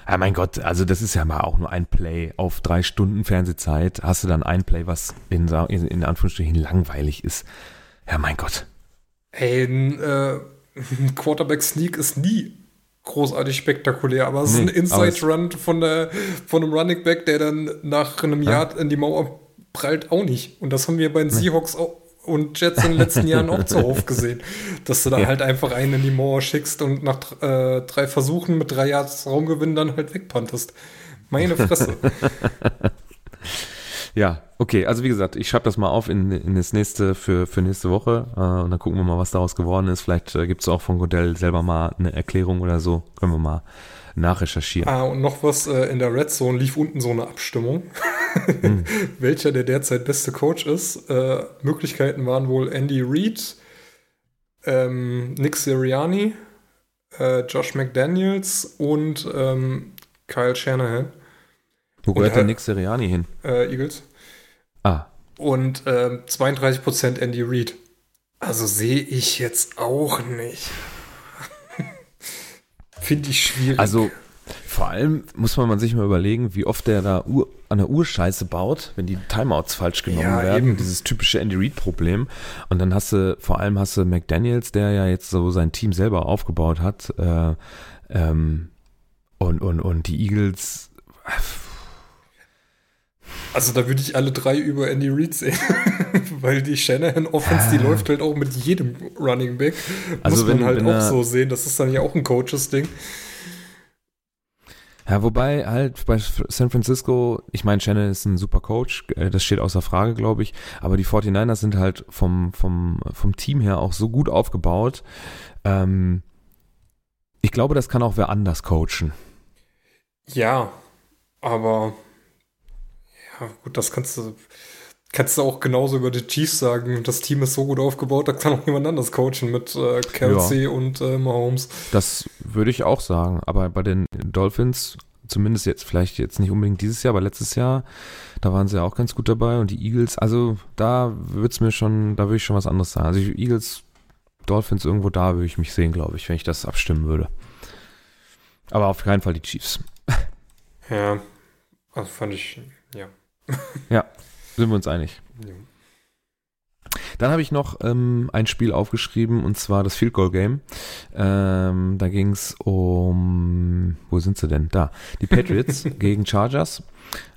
Ja, mein Gott, also das ist ja mal auch nur ein Play auf drei Stunden Fernsehzeit. Hast du dann ein Play, was in, in Anführungsstrichen langweilig ist? Ja, mein Gott. Ey, ein, äh, ein Quarterback Sneak ist nie großartig spektakulär, aber es nee, ist ein Inside-Run von, der, von einem Running Back, der dann nach einem Jahr in die Mauer prallt, auch nicht. Und das haben wir bei den Seahawks und Jets in den letzten Jahren auch zuhauf gesehen, dass du da ja. halt einfach einen in die Mauer schickst und nach äh, drei Versuchen mit drei Yards Raumgewinn dann halt wegpantest. Meine Fresse. Ja, okay. Also wie gesagt, ich schreibe das mal auf in, in das nächste für, für nächste Woche äh, und dann gucken wir mal, was daraus geworden ist. Vielleicht äh, gibt es auch von Godell selber mal eine Erklärung oder so. Können wir mal nachrecherchieren. Ah, und noch was, äh, in der Red Zone lief unten so eine Abstimmung, hm. welcher der derzeit beste Coach ist. Äh, Möglichkeiten waren wohl Andy Reid, ähm, Nick Sirianni, äh, Josh McDaniels und ähm, Kyle Shanahan. Wo gehört denn Nick Sirianni hin? Äh, Eagles. Ah. Und äh, 32% Andy Reid. Also sehe ich jetzt auch nicht. Finde ich schwierig. Also vor allem muss man sich mal überlegen, wie oft der da Uhr, an der Uhr Scheiße baut, wenn die Timeouts falsch genommen ja, werden. Eben. Dieses typische Andy Reid-Problem. Und dann hast du, vor allem hast du McDaniels, der ja jetzt so sein Team selber aufgebaut hat. Äh, ähm, und, und, und die Eagles also da würde ich alle drei über Andy Reid sehen, weil die Shanahan Offense, die ah. läuft halt auch mit jedem Running Back. Also Muss wenn, man halt auch so sehen, das ist dann ja auch ein Coaches-Ding. Ja, wobei halt bei San Francisco, ich meine, Shannon ist ein super Coach, äh, das steht außer Frage, glaube ich, aber die 49ers sind halt vom, vom, vom Team her auch so gut aufgebaut. Ähm, ich glaube, das kann auch wer anders coachen. Ja, aber ja, gut, das kannst du, kannst du auch genauso über die Chiefs sagen. Das Team ist so gut aufgebaut, da kann auch jemand anders coachen mit äh, Kelsey ja. und äh, Mahomes. Das würde ich auch sagen. Aber bei den Dolphins, zumindest jetzt, vielleicht jetzt nicht unbedingt dieses Jahr, aber letztes Jahr, da waren sie ja auch ganz gut dabei. Und die Eagles, also da würde es mir schon, da würde ich schon was anderes sagen. Also die Eagles Dolphins irgendwo da, würde ich mich sehen, glaube ich, wenn ich das abstimmen würde. Aber auf keinen Fall die Chiefs. Ja, also fand ich, ja. Ja, sind wir uns einig. ja. Dann habe ich noch ähm, ein Spiel aufgeschrieben und zwar das Field Goal Game. Ähm, da ging es um, wo sind sie denn? Da, die Patriots gegen Chargers.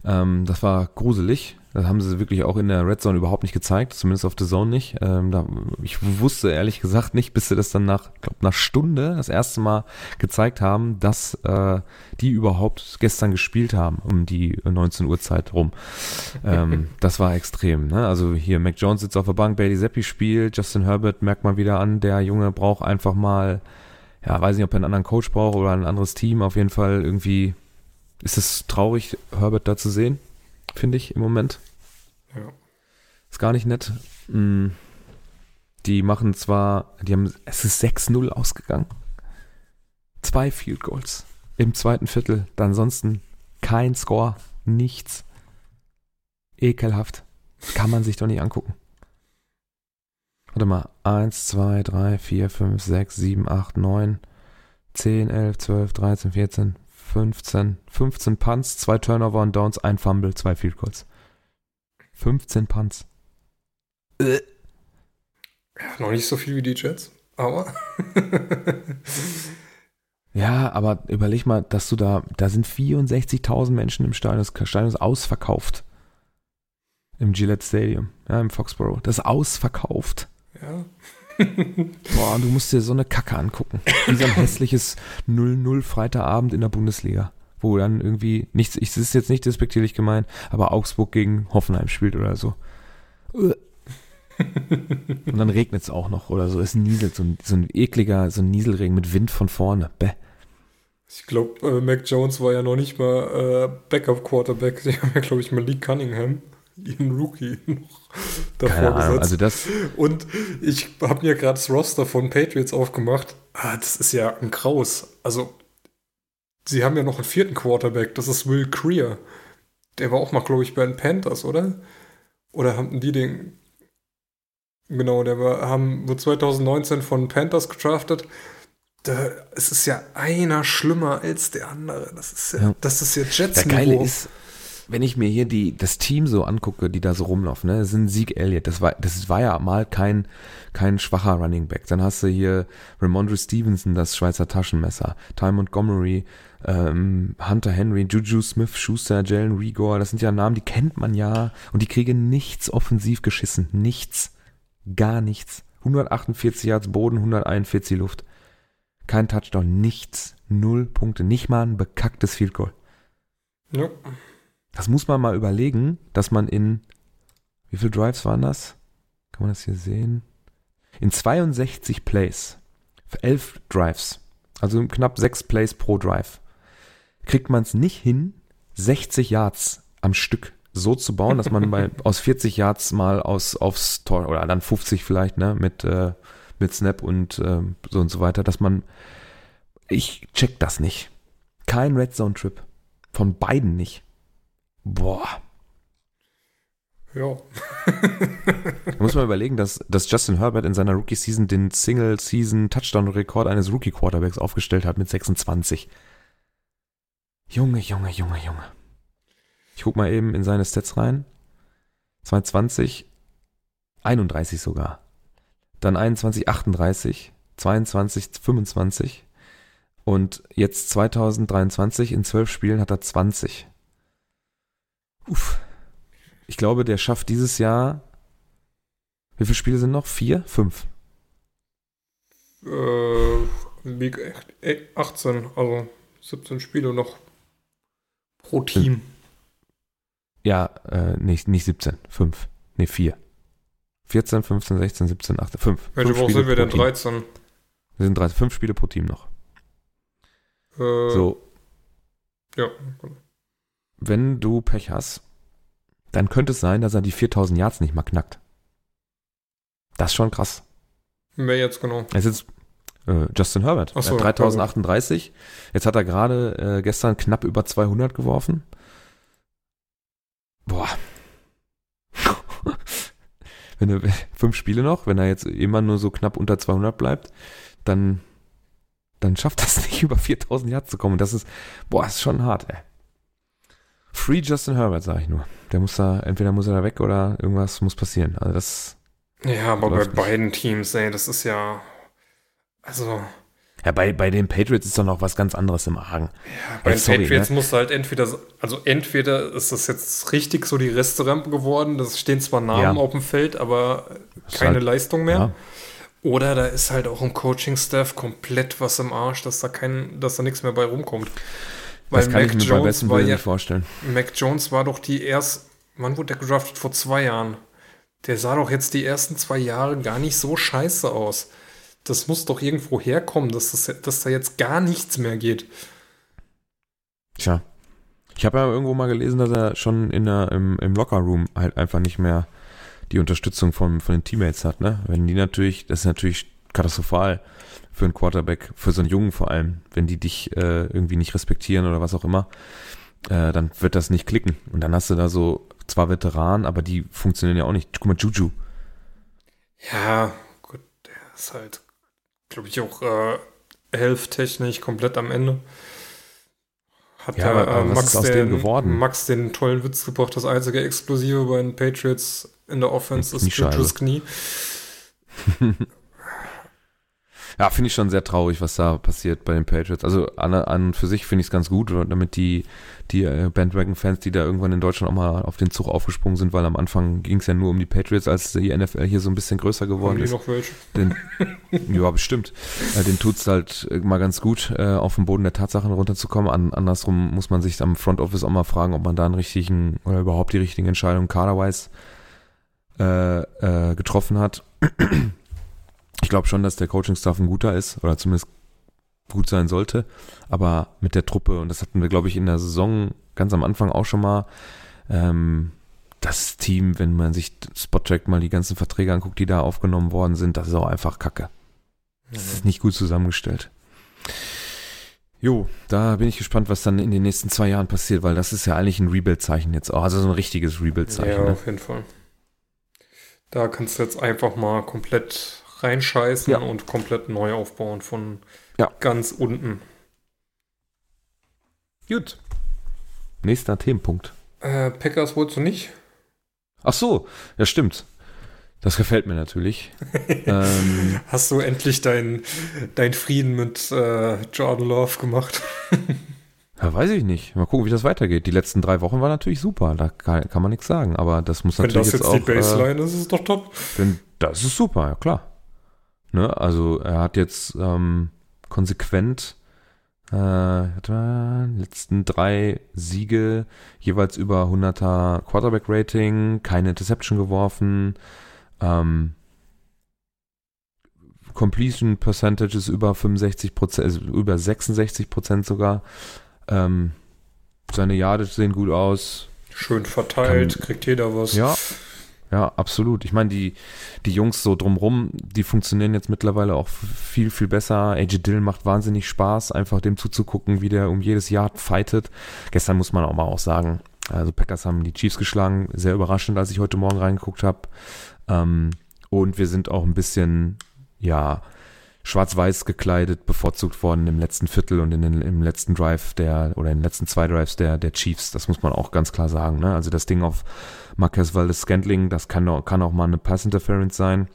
Ähm, das war gruselig. Das haben sie wirklich auch in der Red Zone überhaupt nicht gezeigt, zumindest auf The Zone nicht. Ähm, da, ich wusste ehrlich gesagt nicht, bis sie das dann nach, glaub, einer Stunde das erste Mal gezeigt haben, dass äh, die überhaupt gestern gespielt haben, um die 19 Uhr Zeit rum. Ähm, das war extrem. Ne? Also hier Mac Jones sitzt auf der Bank, Bailey Zappi spielt, Justin Herbert merkt mal wieder an, der Junge braucht einfach mal, ja, weiß nicht, ob er einen anderen Coach braucht oder ein anderes Team. Auf jeden Fall irgendwie ist es traurig, Herbert da zu sehen finde ich im Moment. Ja. Ist gar nicht nett. Mm. Die machen zwar, die haben, es ist 6-0 ausgegangen. Zwei Field Goals im zweiten Viertel. Dann ansonsten kein Score, nichts. Ekelhaft. Kann man sich doch nicht angucken. Warte mal. 1, 2, 3, 4, 5, 6, 7, 8, 9, 10, 11, 12, 13, 14, 15, 15 Punts, zwei Turnover und Downs, ein Fumble, zwei Field Goals. 15 Punts. Ja, noch nicht so viel wie die Jets, aber. ja, aber überleg mal, dass du da, da sind 64.000 Menschen im Stadion, das Stadion ist ausverkauft. Im Gillette Stadium, ja, im Foxborough. Das ist ausverkauft. Ja. Boah, du musst dir so eine Kacke angucken. Wie so ein hässliches 0-0 Freitagabend in der Bundesliga. Wo dann irgendwie nichts, ich, ist jetzt nicht despektierlich gemeint, aber Augsburg gegen Hoffenheim spielt oder so. Und dann regnet es auch noch oder so. Es nieselt, so ein, so ein ekliger, so ein Nieselregen mit Wind von vorne. Bäh. Ich glaube, äh, Mac Jones war ja noch nicht mal äh, Backup-Quarterback. Haben ja, glaube ich, Malik Cunningham ihren Rookie noch davor Keine Ahnung, gesetzt. also das, Und ich habe mir gerade das Roster von Patriots aufgemacht. Ah, das ist ja ein Kraus. Also, sie haben ja noch einen vierten Quarterback. Das ist Will Creer. Der war auch mal, glaube ich, bei den Panthers, oder? Oder haben die den. Genau, der war, haben, wurde 2019 von Panthers gedraftet. Da, es ist ja einer schlimmer als der andere. Das ist ja, Ja. das ist ja der Jets Geile ist, wenn ich mir hier die, das Team so angucke, die da so rumlaufen, ne, das sind Sieg Elliott, das war, das war ja mal kein, kein schwacher Running Back. Dann hast du hier Ramondre Stevenson, das Schweizer Taschenmesser, Ty Montgomery, ähm, Hunter Henry, Juju Smith, Schuster, Jalen Rigor, das sind ja Namen, die kennt man ja und die kriegen nichts offensiv geschissen, nichts, gar nichts. 148 Yards Boden, 141 Luft. Kein Touchdown, nichts, null Punkte, nicht mal ein bekacktes Field Goal. Ja. Das muss man mal überlegen, dass man in, wie viele Drives waren das? Kann man das hier sehen? In 62 Plays, für 11 Drives, also knapp 6 Plays pro Drive, kriegt man es nicht hin, 60 Yards am Stück so zu bauen, dass man bei, aus 40 Yards mal aus, aufs Tor, oder dann 50 vielleicht, ne, mit, äh, mit Snap und ähm, so und so weiter, dass man, ich check das nicht. Kein Red Zone Trip. Von beiden nicht. Boah. Ja. Da muss man überlegen, dass, dass Justin Herbert in seiner Rookie-Season den Single-Season-Touchdown-Rekord eines Rookie-Quarterbacks aufgestellt hat mit 26. Junge, Junge, Junge, Junge. Ich guck mal eben in seine Stats rein. 22, 31 sogar. Dann 21, 38, 22, 25. Und jetzt 2023 in 12 Spielen hat er 20. Uff. Ich glaube, der schafft dieses Jahr. Wie viele Spiele sind noch? Vier? Fünf? Äh, Week 18, also 17 Spiele noch pro Team. Ja, äh, nicht, nicht 17. Fünf. Nee, vier. 14, 15, 16, 17, 18, fünf. Welche Fünf Woche sind wir denn? Team. 13. Wir sind 13. Fünf Spiele pro Team noch. Äh, So, Ja. Wenn du Pech hast, dann könnte es sein, dass er die 4000 Yards nicht mal knackt. Das ist schon krass. Wer jetzt genau? Es ist äh, Justin Herbert. Ach so, er hat 3038. Jetzt hat er gerade äh, gestern knapp über 200 geworfen. Boah. wenn du fünf Spiele noch, wenn er jetzt immer nur so knapp unter 200 bleibt, dann, dann schafft das nicht über 4000 Yards zu kommen. Und das ist, boah, ist schon hart, ey. Free Justin Herbert, sage ich nur. Der muss da, entweder muss er da weg oder irgendwas muss passieren. Also das. Ja, aber bei beiden Teams, ey, das ist ja. Also. Ja, bei, bei den Patriots ist doch noch was ganz anderes im Argen. Ja, bei den sorry, Patriots ne? musst du halt entweder, also entweder ist das jetzt richtig so die Resterampe geworden, das stehen zwar Namen ja. auf dem Feld, aber keine halt, Leistung mehr. Ja. Oder da ist halt auch im Coaching-Staff komplett was im Arsch, dass da kein, dass da nichts mehr bei rumkommt. Das kann Mac ich mir Jones bei besten war ja, nicht vorstellen. Mac Jones war doch die erst, wann wurde der gedraftet? Vor zwei Jahren. Der sah doch jetzt die ersten zwei Jahre gar nicht so scheiße aus. Das muss doch irgendwo herkommen, dass, das, dass da jetzt gar nichts mehr geht. Tja. Ich habe ja irgendwo mal gelesen, dass er schon in der, im, im Lockerroom halt einfach nicht mehr die Unterstützung von, von den Teammates hat, ne? Wenn die natürlich, das ist natürlich katastrophal für einen Quarterback, für so einen Jungen vor allem, wenn die dich äh, irgendwie nicht respektieren oder was auch immer, äh, dann wird das nicht klicken. Und dann hast du da so zwar Veteranen, aber die funktionieren ja auch nicht. Guck mal, Juju. Ja, gut, der ist halt, glaube ich, auch äh, health-technisch komplett am Ende. Hat ja, der, äh, Max, den, Max den tollen Witz gebracht, das einzige Explosive bei den Patriots in der Offense ist Jujus Knie. Ja, finde ich schon sehr traurig, was da passiert bei den Patriots. Also an, an für sich finde ich es ganz gut, damit die, die äh, Bandwagon-Fans, die da irgendwann in Deutschland auch mal auf den Zug aufgesprungen sind, weil am Anfang ging es ja nur um die Patriots, als die NFL hier so ein bisschen größer geworden ist. noch welche? Den, ja, bestimmt. Äh, den tut's halt mal ganz gut, äh, auf den Boden der Tatsachen runterzukommen. An, andersrum muss man sich am Front Office auch mal fragen, ob man da einen richtigen oder überhaupt die richtigen Entscheidungen kaderwise äh, äh, getroffen hat. Ich glaube schon, dass der Coaching-Staff ein guter ist oder zumindest gut sein sollte. Aber mit der Truppe, und das hatten wir, glaube ich, in der Saison ganz am Anfang auch schon mal, ähm, das Team, wenn man sich Spottrack mal die ganzen Verträge anguckt, die da aufgenommen worden sind, das ist auch einfach Kacke. Das ist nicht gut zusammengestellt. Jo, da bin ich gespannt, was dann in den nächsten zwei Jahren passiert, weil das ist ja eigentlich ein Rebuild-Zeichen jetzt auch. Also so ein richtiges Rebuild-Zeichen. Ja, ne? auf jeden Fall. Da kannst du jetzt einfach mal komplett reinscheißen ja. und komplett neu aufbauen von ja. ganz unten. Gut. Nächster Themenpunkt. Äh, Packers wolltest du nicht? Ach so, ja stimmt. Das gefällt mir natürlich. ähm, Hast du endlich deinen dein Frieden mit äh, Jordan Love gemacht? ja, weiß ich nicht. Mal gucken, wie das weitergeht. Die letzten drei Wochen waren natürlich super. Da kann, kann man nichts sagen. Aber das muss natürlich jetzt, auch... Wenn das jetzt die Baseline äh, ist, ist es doch top. Wenn, das ist super, ja klar. Ne? Also er hat jetzt ähm, konsequent äh, letzten drei Siege jeweils über 100er Quarterback Rating, keine Interception geworfen, ähm, Completion Percentage ist über 65 Prozent, also über 66 Prozent sogar. Ähm, seine Yards sehen gut aus. Schön verteilt, kann, kriegt jeder was. Ja, ja, absolut. Ich meine, die, die Jungs so drumrum, die funktionieren jetzt mittlerweile auch viel, viel besser. AJ Dill macht wahnsinnig Spaß, einfach dem zuzugucken, wie der um jedes Jahr fightet. Gestern muss man auch mal auch sagen, also Packers haben die Chiefs geschlagen, sehr überraschend, als ich heute Morgen reingeguckt habe. Ähm, und wir sind auch ein bisschen, ja, schwarz-weiß gekleidet bevorzugt worden im letzten Viertel und in den, im letzten Drive der, oder in den letzten zwei Drives der, der Chiefs. Das muss man auch ganz klar sagen. Ne? Also das Ding auf Marquez Valdes Scantling, das kann auch, kann auch mal eine Pass Interference sein.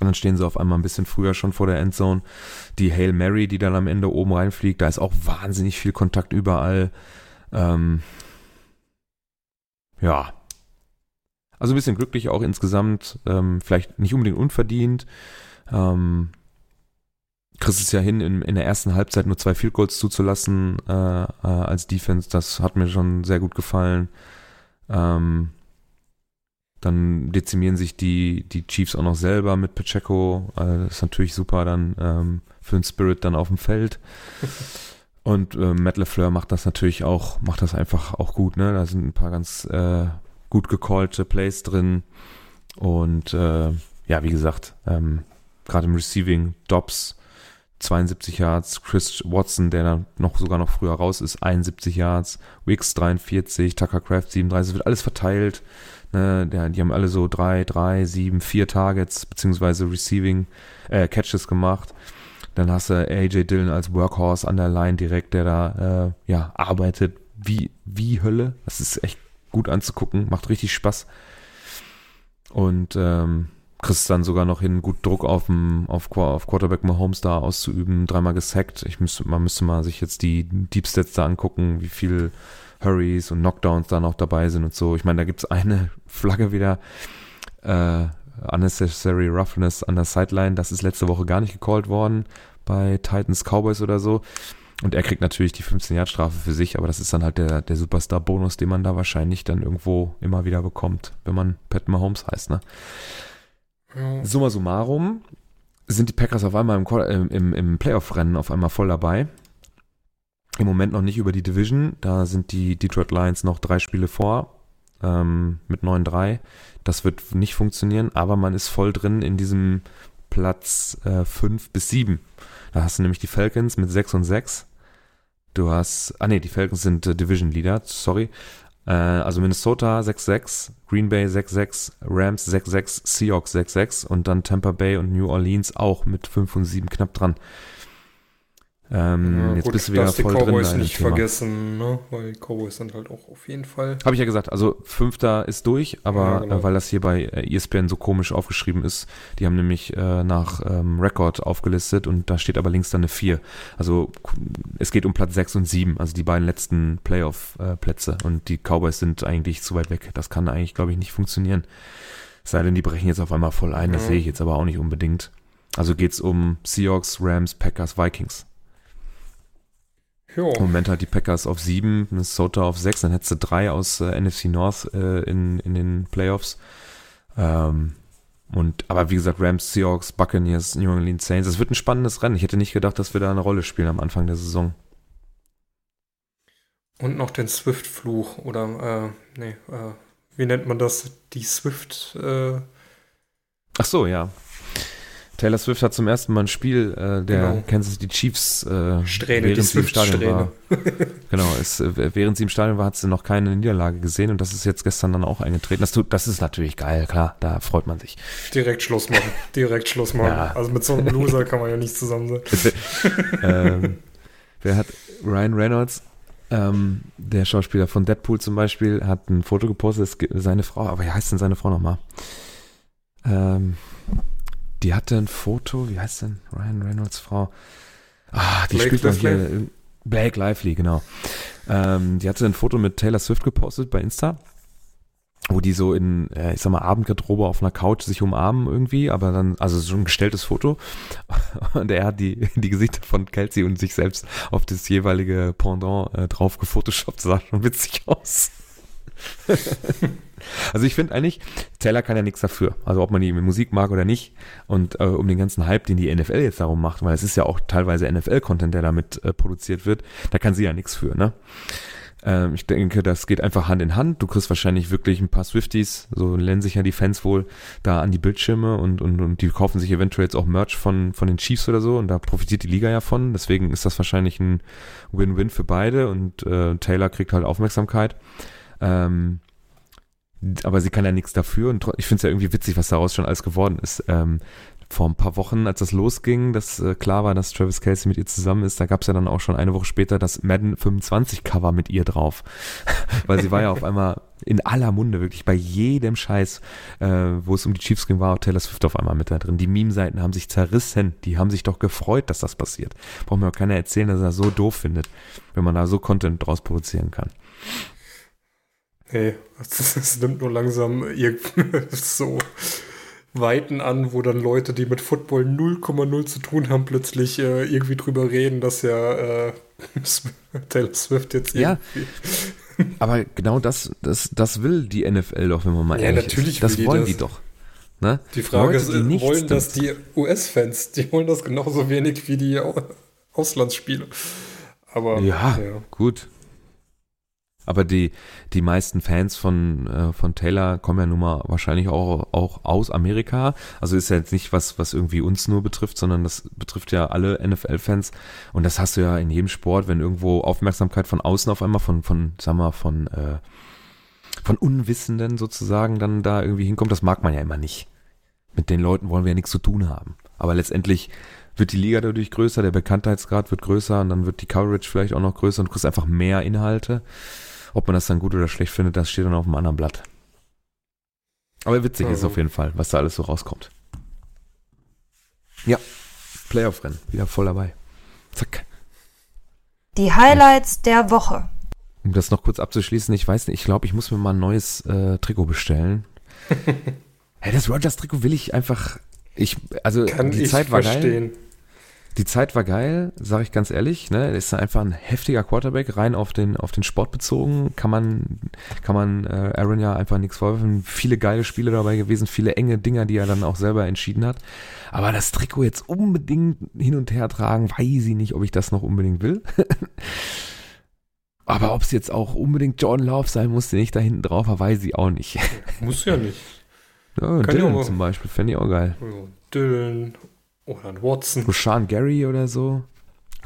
Und dann stehen sie auf einmal ein bisschen früher schon vor der Endzone. Die Hail Mary, die dann am Ende oben reinfliegt, da ist auch wahnsinnig viel Kontakt überall. Ähm, ja. Also ein bisschen glücklich auch insgesamt. Ähm, vielleicht nicht unbedingt unverdient. Ähm, kriegst es ja hin, in, in der ersten Halbzeit nur zwei Field Goals zuzulassen äh, äh, als Defense. Das hat mir schon sehr gut gefallen. Ähm, dann dezimieren sich die, die Chiefs auch noch selber mit Pacheco. Also das ist natürlich super dann ähm, für den Spirit dann auf dem Feld. Und äh, Matt LeFleur macht das natürlich auch, macht das einfach auch gut. Ne? Da sind ein paar ganz äh, gut gecallte Plays drin. Und äh, ja, wie gesagt, ähm, gerade im Receiving, Dobbs 72 Yards, Chris Watson, der dann noch sogar noch früher raus ist, 71 Yards, Wicks 43, Tucker Craft 37, wird alles verteilt. Ne, die haben alle so drei, drei, sieben, vier Targets beziehungsweise Receiving äh, Catches gemacht. Dann hast du AJ Dillon als Workhorse an der Line direkt, der da äh, ja arbeitet wie wie Hölle. Das ist echt gut anzugucken, macht richtig Spaß. Und ähm, kriegst dann sogar noch hin, gut Druck auf, dem, auf, auf Quarterback Mahomes da auszuüben, dreimal gesackt. Ich müsste, man müsste mal sich jetzt die Deep Stats da angucken, wie viel Hurries und Knockdowns da noch dabei sind und so. Ich meine, da gibt's eine Flagge wieder, äh, Unnecessary Roughness an der Sideline. Das ist letzte Woche gar nicht gecallt worden bei Titans Cowboys oder so. Und er kriegt natürlich die 15-Yard-Strafe für sich, aber das ist dann halt der, der Superstar-Bonus, den man da wahrscheinlich dann irgendwo immer wieder bekommt, wenn man Pat Mahomes heißt, ne? Ja. Summa summarum sind die Packers auf einmal im, im, im Playoff-Rennen auf einmal voll dabei. Im Moment noch nicht über die Division. Da sind die Detroit Lions noch drei Spiele vor ähm, mit 9-3. Das wird nicht funktionieren, aber man ist voll drin in diesem Platz 5 äh, bis 7. Da hast du nämlich die Falcons mit 6 und 6. Du hast, ah nee, die Falcons sind äh, Division Leader, sorry. Äh, also Minnesota 6-6, Green Bay 6-6, Rams 6-6, Seahawks 6-6 und dann Tampa Bay und New Orleans auch mit 5 und 7 knapp dran. Ähm, ja, jetzt gut, bist du wieder voll die Cowboys drin. nicht vergessen, ne? weil die Cowboys sind halt auch auf jeden Fall. Habe ich ja gesagt, also Fünfter ist durch, aber ja, genau. äh, weil das hier bei äh, ESPN so komisch aufgeschrieben ist, die haben nämlich äh, nach ähm, Rekord aufgelistet und da steht aber links dann eine 4. Also es geht um Platz 6 und 7, also die beiden letzten Playoff-Plätze äh, und die Cowboys sind eigentlich zu weit weg. Das kann eigentlich, glaube ich, nicht funktionieren. sei denn, die brechen jetzt auf einmal voll ein, das sehe ich jetzt aber auch nicht unbedingt. Also geht's um Seahawks, Rams, Packers, Vikings. Jo. Im Moment hat die Packers auf sieben, Minnesota auf sechs, dann hättest du drei aus äh, NFC North äh, in, in den Playoffs. Ähm, und, aber wie gesagt, Rams, Seahawks, Buccaneers, New Orleans Saints, es wird ein spannendes Rennen. Ich hätte nicht gedacht, dass wir da eine Rolle spielen am Anfang der Saison. Und noch den Swift-Fluch oder, äh, nee, äh, wie nennt man das? Die Swift, äh, Ach so, ja. Taylor Swift hat zum ersten Mal ein Spiel äh, der genau. Kansas City Chiefs äh, Strähne, während sie im Stadion Strähne. war. genau, es, äh, während sie im Stadion war, hat sie noch keine Niederlage gesehen und das ist jetzt gestern dann auch eingetreten. Das, tut, das ist natürlich geil, klar, da freut man sich. Direkt Schluss machen, direkt Schluss machen. Ja. Also mit so einem Loser kann man ja nicht zusammen sein. ähm, wer hat Ryan Reynolds ähm, der Schauspieler von Deadpool zum Beispiel hat ein Foto gepostet, seine Frau, aber wie heißt denn seine Frau nochmal? Ähm, die hatte ein Foto, wie heißt denn Ryan Reynolds Frau? Ah, die Blake spielt doch hier. Blake Lively, genau. Ähm, die hatte ein Foto mit Taylor Swift gepostet bei Insta, wo die so in, äh, ich sag mal, Abendgarderobe auf einer Couch sich umarmen irgendwie, aber dann, also so ein gestelltes Foto. Und er hat die, die Gesichter von Kelsey und sich selbst auf das jeweilige Pendant äh, drauf gefotoshoppt, sah schon witzig aus. Also ich finde eigentlich, Taylor kann ja nichts dafür. Also ob man die Musik mag oder nicht. Und äh, um den ganzen Hype, den die NFL jetzt darum macht, weil es ist ja auch teilweise NFL-Content, der damit äh, produziert wird, da kann sie ja nichts für, ne? Ähm, ich denke, das geht einfach Hand in Hand. Du kriegst wahrscheinlich wirklich ein paar Swifties, so nennen sich ja die Fans wohl, da an die Bildschirme und, und, und die kaufen sich eventuell jetzt auch Merch von, von den Chiefs oder so und da profitiert die Liga ja von. Deswegen ist das wahrscheinlich ein Win-Win für beide und äh, Taylor kriegt halt Aufmerksamkeit. Ähm, aber sie kann ja nichts dafür und ich finde es ja irgendwie witzig, was daraus schon alles geworden ist. Ähm, vor ein paar Wochen, als das losging, dass äh, klar war, dass Travis Casey mit ihr zusammen ist, da gab es ja dann auch schon eine Woche später das Madden 25 Cover mit ihr drauf. Weil sie war ja auf einmal in aller Munde, wirklich bei jedem Scheiß, äh, wo es um die Chiefs ging, war Taylor Swift auf einmal mit da drin. Die Meme-Seiten haben sich zerrissen, die haben sich doch gefreut, dass das passiert. Braucht mir auch keiner erzählen, dass er das so doof findet, wenn man da so Content draus produzieren kann. Nee, es nimmt nur langsam so Weiten an, wo dann Leute, die mit Football 0,0 zu tun haben, plötzlich äh, irgendwie drüber reden, dass ja äh, Taylor Swift jetzt irgendwie. Ja, aber genau das, das, das will die NFL doch, wenn man mal ja, ehrlich natürlich ist. Das die wollen das. die doch. Ne? Die Frage Leute, ist, die wollen das die US-Fans? Die wollen das genauso wenig wie die Auslandsspiele. Aber ja, ja. gut. Aber die, die meisten Fans von, äh, von Taylor kommen ja nun mal wahrscheinlich auch, auch aus Amerika. Also ist ja jetzt nicht was, was irgendwie uns nur betrifft, sondern das betrifft ja alle NFL-Fans. Und das hast du ja in jedem Sport, wenn irgendwo Aufmerksamkeit von außen auf einmal von, von, sag mal, von, äh, von Unwissenden sozusagen dann da irgendwie hinkommt. Das mag man ja immer nicht. Mit den Leuten wollen wir ja nichts zu tun haben. Aber letztendlich wird die Liga dadurch größer, der Bekanntheitsgrad wird größer und dann wird die Coverage vielleicht auch noch größer und du kriegst einfach mehr Inhalte. Ob man das dann gut oder schlecht findet, das steht dann auf einem anderen Blatt. Aber witzig also. ist auf jeden Fall, was da alles so rauskommt. Ja, Playoff-Rennen, wieder voll dabei. Zack. Die Highlights der Woche. Um das noch kurz abzuschließen, ich weiß nicht, ich glaube, ich muss mir mal ein neues äh, Trikot bestellen. hey, das Rogers-Trikot will ich einfach. Ich, also Kann die ich Zeit war verstehen. geil. Die Zeit war geil, sage ich ganz ehrlich. Ne, er ist einfach ein heftiger Quarterback, rein auf den auf den Sport bezogen. Kann man kann man äh, Aaron ja einfach nichts vorwerfen. Viele geile Spiele dabei gewesen, viele enge Dinger, die er dann auch selber entschieden hat. Aber das Trikot jetzt unbedingt hin und her tragen, weiß ich nicht, ob ich das noch unbedingt will. Aber ob es jetzt auch unbedingt Jordan Love sein muss, den ich da hinten drauf habe, weiß ich auch nicht. Muss ja nicht. Ja, Kann Dylan zum Beispiel, fände ich auch geil. Dylan oder ein Watson. Rashawn Gary oder so.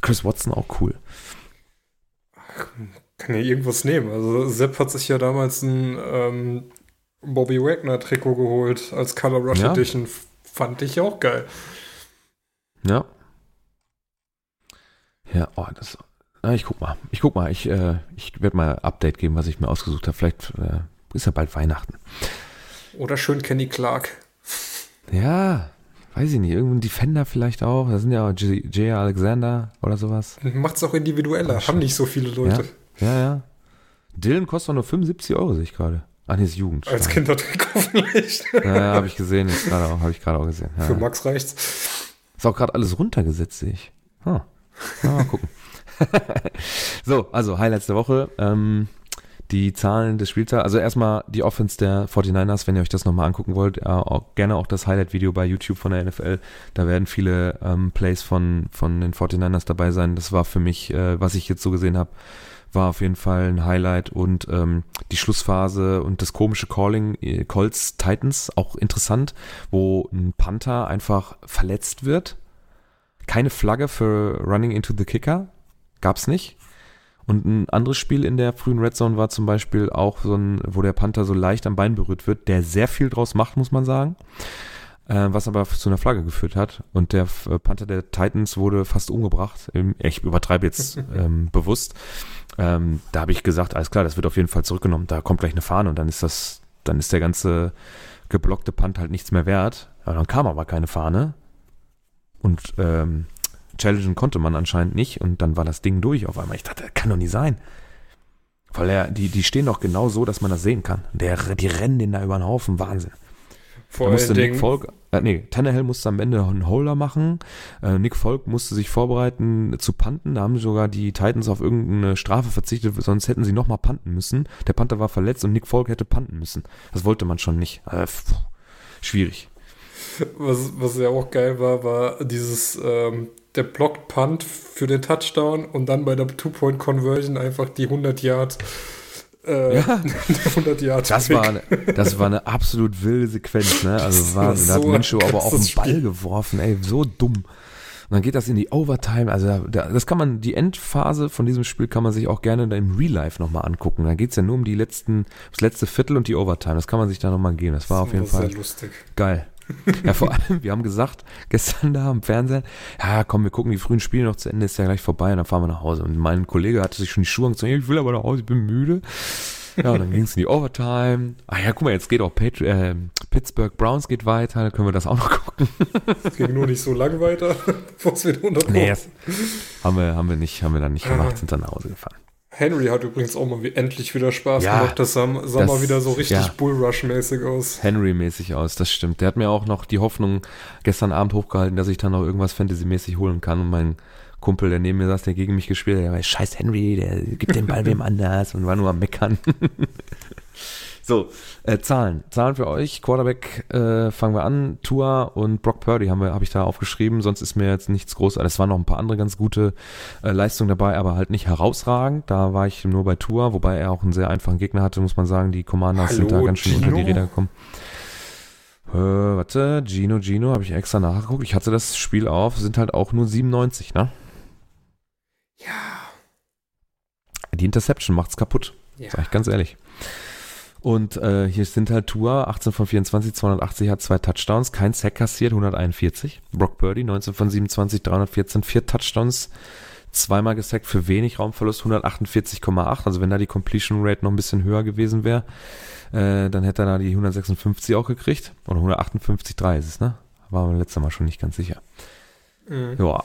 Chris Watson auch cool. Kann ja irgendwas nehmen. Also Sepp hat sich ja damals ein ähm, Bobby Wagner Trikot geholt als Color Rush Ja. Edition. Fand ich auch geil. Ja. Ja, oh, das. Na, ich guck mal. Ich guck mal. Ich, äh, ich werde mal Update geben, was ich mir ausgesucht habe. Vielleicht äh, ist ja bald Weihnachten. Oder schön Kenny Clark. Ja, weiß ich nicht. Irgendein Defender vielleicht auch. Da sind ja auch J. Alexander oder sowas. Macht's auch individueller. Ach, Haben nicht so viele Leute. Ja, ja. Dylan kostet nur 75 Euro, sehe ich gerade. Ach, nee, ist Jugend. Als Kindertrikot vielleicht. Ja, ja habe ich gesehen. Jetzt gerade auch, habe ich gerade auch gesehen. Ja. Für Max reicht's. Ist auch gerade alles runtergesetzt, sehe ich. Hm. Ja, mal gucken. so, also Highlights der Woche. Ähm, die Zahlen des Spieltags. Also erstmal die Offense der 49ers, wenn ihr euch das nochmal angucken wollt. Ja, auch, gerne auch das Highlight-Video bei YouTube von der NFL. Da werden viele ähm, Plays von, von den 49ers dabei sein. Das war für mich, äh, was ich jetzt so gesehen habe, war auf jeden Fall ein Highlight und ähm, die Schlussphase und das komische Calling äh, Colts Titans auch interessant, wo ein Panther einfach verletzt wird. Keine Flagge für Running into the Kicker gab's nicht. Und ein anderes Spiel in der frühen Red Zone war zum Beispiel auch so ein, wo der Panther so leicht am Bein berührt wird, der sehr viel draus macht, muss man sagen. Äh, was aber zu einer Flagge geführt hat. Und der äh, Panther der Titans wurde fast umgebracht. Ich übertreibe jetzt ähm, bewusst. Ähm, da habe ich gesagt, alles klar, das wird auf jeden Fall zurückgenommen. Da kommt gleich eine Fahne und dann ist das, dann ist der ganze geblockte Punt halt nichts mehr wert. Ja, dann kam aber keine Fahne. Und ähm, challengen konnte man anscheinend nicht und dann war das Ding durch auf einmal. Ich dachte, das kann doch nicht sein. Weil er, die, die stehen doch genau so, dass man das sehen kann. Der, die rennen den da über den Haufen. Wahnsinn. Vor Da musste Nick Dingen, Folk, äh, nee, Tannehill musste am Ende einen Holder machen. Äh, Nick Folk musste sich vorbereiten zu panten. Da haben sogar die Titans auf irgendeine Strafe verzichtet, sonst hätten sie nochmal panten müssen. Der Panther war verletzt und Nick Folk hätte panten müssen. Das wollte man schon nicht. Äh, pff, schwierig. was, was ja auch geil war, war dieses, ähm, der Blocked Punt für den Touchdown und dann bei der Two-Point-Conversion einfach die 100 Yard, äh, Ja. 100 Yard. Das war, eine, das war eine absolut wilde Sequenz, ne? Also Das war Wahnsinn. Da hat so Minshew aber auf den Ball geworfen, ey, so dumm. Und dann geht das in die Overtime. Also da, da, das kann man, die Endphase von diesem Spiel kann man sich auch gerne im Real Life nochmal angucken. Da geht's ja nur um die letzten, das letzte Viertel und die Overtime. Das kann man sich da nochmal geben. Das war auf jeden Fall lustig. geil. Ja, vor allem, wir haben gesagt, gestern da am Fernsehen, ja, komm, wir gucken die frühen Spiele noch zu Ende, ist ja gleich vorbei und dann fahren wir nach Hause. Und mein Kollege hatte sich schon die Schuhe angezogen, ich will aber nach Hause, ich bin müde. Ja, und dann ging es in die Overtime. Ah ja, guck mal, jetzt geht auch Patri äh, Pittsburgh Browns geht weiter, dann können wir das auch noch gucken. Es ging nur nicht so lang weiter, bevor es wieder 100 Nee, das haben wir, haben wir nicht, haben wir dann nicht Ah. gemacht, sind dann nach Hause gefahren. Henry hat übrigens auch mal wie, endlich wieder Spaß Ja, gemacht. Das sah, sah das- mal wieder so richtig ja. Bullrush-mäßig aus. Henry-mäßig aus, das stimmt. Der hat mir auch noch die Hoffnung gestern Abend hochgehalten, dass ich dann noch irgendwas Fantasy-mäßig holen kann. Und mein Kumpel, der neben mir saß, der gegen mich gespielt hat, der war, scheiß Henry, der gibt den Ball wem anders und war nur am Meckern. So, äh, Zahlen. Zahlen für euch. Quarterback äh, fangen wir an. Tua und Brock Purdy haben wir, habe ich da aufgeschrieben. Sonst ist mir jetzt nichts groß. Es waren noch ein paar andere ganz gute äh, Leistungen dabei, aber halt nicht herausragend. Da war ich nur bei Tua, wobei er auch einen sehr einfachen Gegner hatte, muss man sagen. Die Commanders Hallo, sind da ganz schön Gino? unter die Räder gekommen. Äh, warte, Gino, Gino, habe ich extra nachgeguckt. Ich hatte das Spiel auf, sind halt auch nur 97, ne? Ja. Die Interception macht's kaputt. Ja. Sag ich ganz ehrlich. Und äh, hier sind halt Tour, 18 von 24, 280, hat zwei Touchdowns, kein Sack kassiert, 141. Brock Purdy, 19 von 27, 314, vier Touchdowns, zweimal gesackt für wenig Raumverlust, 148,8. Also wenn da die Completion Rate noch ein bisschen höher gewesen wäre, äh, dann hätte er da die 156 auch gekriegt. Oder 158,3 ist es, ne? War beim letzten Mal schon nicht ganz sicher. Mhm. Ja.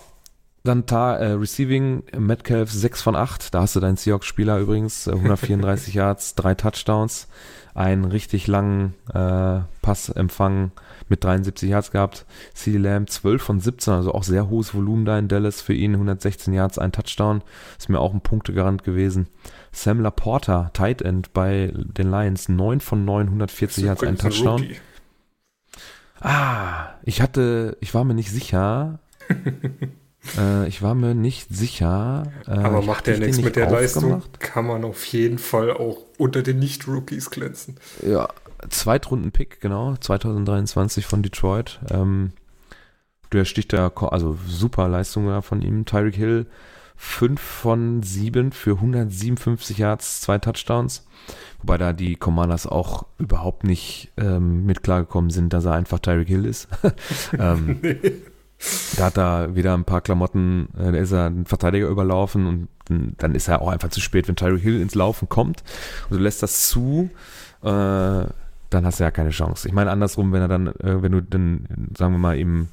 Dann Ta äh, Receiving, Metcalf 6 von 8. Da hast du deinen Seahawks-Spieler übrigens. Äh, 134 Yards, drei Touchdowns. Einen richtig langen äh, Passempfang mit 73 Yards gehabt. CD Lamb 12 von 17, also auch sehr hohes Volumen da in Dallas für ihn. 116 Yards, ein Touchdown. Ist mir auch ein Punktegarant gewesen. Sam Laporta, Tight End bei den Lions, 9 von 9, 140 Yards, ein Touchdown. Rookie. Ah, ich hatte, ich war mir nicht sicher. äh, ich war mir nicht sicher. Äh, Aber macht ja nichts nicht mit der Leistung. aufgemacht? Kann man auf jeden Fall auch unter den Nicht-Rookies glänzen. Ja, Zweitrunden-Pick, genau, 2023 von Detroit. Ähm, der sticht da, also super Leistung von ihm. Tyreek Hill, 5 von 7 für 157 Yards, zwei Touchdowns. Wobei da die Commanders auch überhaupt nicht ähm, mit klargekommen sind, dass er einfach Tyreek Hill ist. ähm, Da hat er wieder ein paar Klamotten, äh, da ist er ein Verteidiger überlaufen und dann- ist er auch einfach zu spät, wenn Tyreek Hill ins Laufen kommt und du lässt das zu, äh, dann hast du ja keine Chance. Ich meine andersrum, wenn er dann, äh, wenn du dann, sagen wir mal, ihm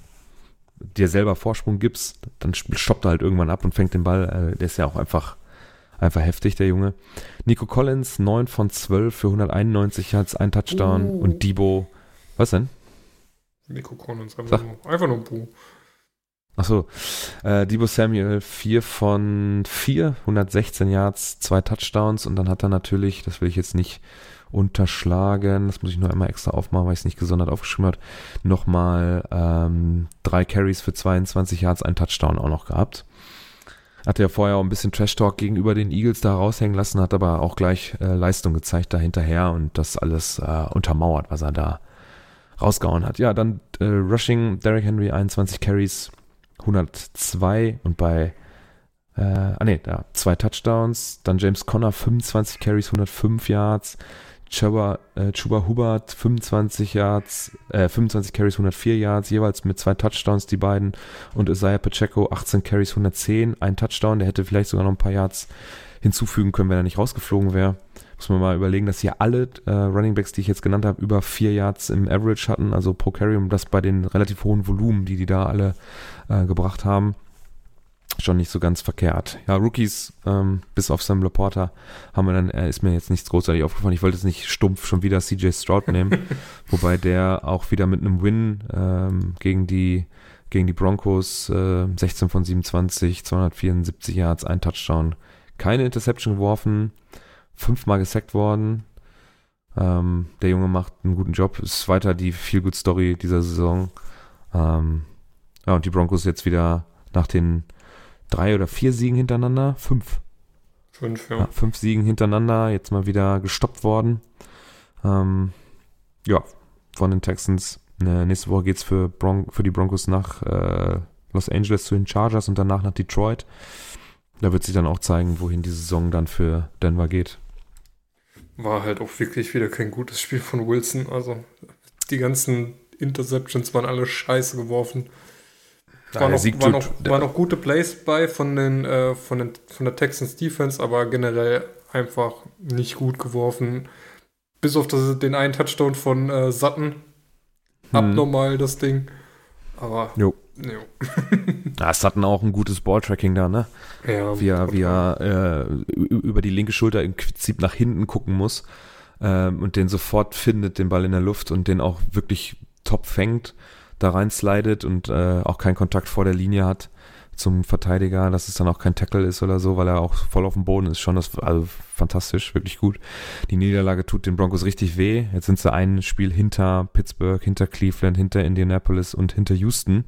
dir selber Vorsprung gibst, dann stoppt er halt irgendwann ab und fängt den Ball. Äh, der ist ja auch einfach, einfach heftig, der Junge. Nico Collins, 9 von 12 für 191 Yards, ein Touchdown Uh. und Debo, was denn? Nico Collins, einfach nur, einfach nur Buh. Achso, äh, Debo Samuel, 4 von 4, 116 Yards, zwei Touchdowns und dann hat er natürlich, das will ich jetzt nicht unterschlagen, das muss ich nur einmal extra aufmachen, weil ich es nicht gesondert aufgeschrieben habe, nochmal ähm, drei Carries für 22 Yards, ein Touchdown auch noch gehabt. Hatte ja vorher auch ein bisschen Trash-Talk gegenüber den Eagles da raushängen lassen, hat aber auch gleich äh, Leistung gezeigt da hinterher und das alles äh, untermauert, was er da rausgehauen hat. Ja, dann äh, Rushing, Derrick Henry, 21 Carries, 102 und bei, äh, ah ne, da, zwei Touchdowns. Dann James Conner, 25 Carries, 105 Yards. Chuba, äh, Chuba Hubbard, 25 Yards, äh, 25 Carries, 104 Yards, jeweils mit zwei Touchdowns, die beiden. Und Isaiah Pacheco, 18 Carries, 110, ein Touchdown. Der hätte vielleicht sogar noch ein paar Yards hinzufügen können, wenn er nicht rausgeflogen wäre. Muss man mal überlegen, dass hier alle äh, Running Backs, die ich jetzt genannt habe, über vier Yards im Average hatten, also pro Carry, und das bei den relativ hohen Volumen, die die da alle äh, gebracht haben. Schon nicht so ganz verkehrt. Ja, Rookies, ähm, bis auf Sam Laporta, haben wir dann, äh, ist mir jetzt nichts großartig aufgefallen. Ich wollte jetzt nicht stumpf schon wieder CJ Stroud nehmen, wobei der auch wieder mit einem Win ähm, gegen die gegen die Broncos äh, 16 von 27, 274 Yards, ein Touchdown, keine Interception geworfen, fünfmal gesackt worden. Ähm, der Junge macht einen guten Job, ist weiter die Feel Good Story dieser Saison. Ähm, ja, und die Broncos jetzt wieder nach den drei oder vier Siegen hintereinander, fünf, Fünf, ja. ja. fünf Siegen hintereinander, jetzt mal wieder gestoppt worden. Ähm, ja, von den Texans. Äh, nächste Woche geht's für, Bron für die Broncos nach äh, Los Angeles zu den Chargers und danach nach Detroit. Da wird sich dann auch zeigen, wohin die Saison dann für Denver geht. War halt auch wirklich wieder kein gutes Spiel von Wilson. Also die ganzen Interceptions waren alle scheiße geworfen. Ja, War noch, war, noch, war noch gute Plays bei von, den, äh, von, den, von der Texans Defense, aber generell einfach nicht gut geworfen. Bis auf das, den einen Touchdown von äh, Sutton. Abnormal das Ding. Aber Jo. jo. Ja, es hatten auch ein gutes Balltracking da, ne? Ja, wie er, wie er äh, über die linke Schulter im Prinzip nach hinten gucken muss ähm, und den sofort findet, den Ball in der Luft und den auch wirklich top fängt, da rein slidet und äh, auch keinen Kontakt vor der Linie hat zum Verteidiger, dass es dann auch kein Tackle ist oder so, weil er auch voll auf dem Boden ist. Schon das, also fantastisch, wirklich gut. Die Niederlage tut den Broncos richtig weh. Jetzt sind sie ein Spiel hinter Pittsburgh, hinter Cleveland, hinter Indianapolis und hinter Houston,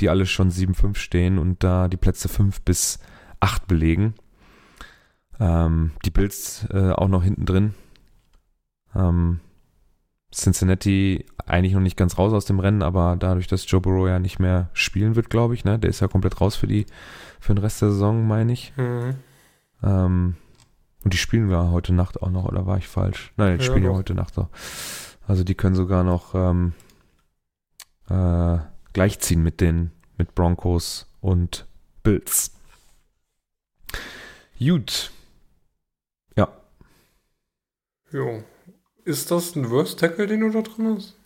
die alle schon 7-5 stehen und da die Plätze 5 bis 8 belegen. Ähm, die Bills äh, auch noch hinten drin. Ähm, Cincinnati eigentlich noch nicht ganz raus aus dem Rennen, aber dadurch, dass Joe Burrow ja nicht mehr spielen wird, glaube ich, ne, der ist ja komplett raus für die für den Rest der Saison, meine ich. Mhm. Ähm, und die spielen wir heute Nacht auch noch, oder war ich falsch? Nein, die ja, spielen ja heute Nacht auch. Also die können sogar noch ähm, äh, gleichziehen mit den mit Broncos und Bills. Gut. Ja. Jo. Ist das ein Worst Tackle, den du da drin hast?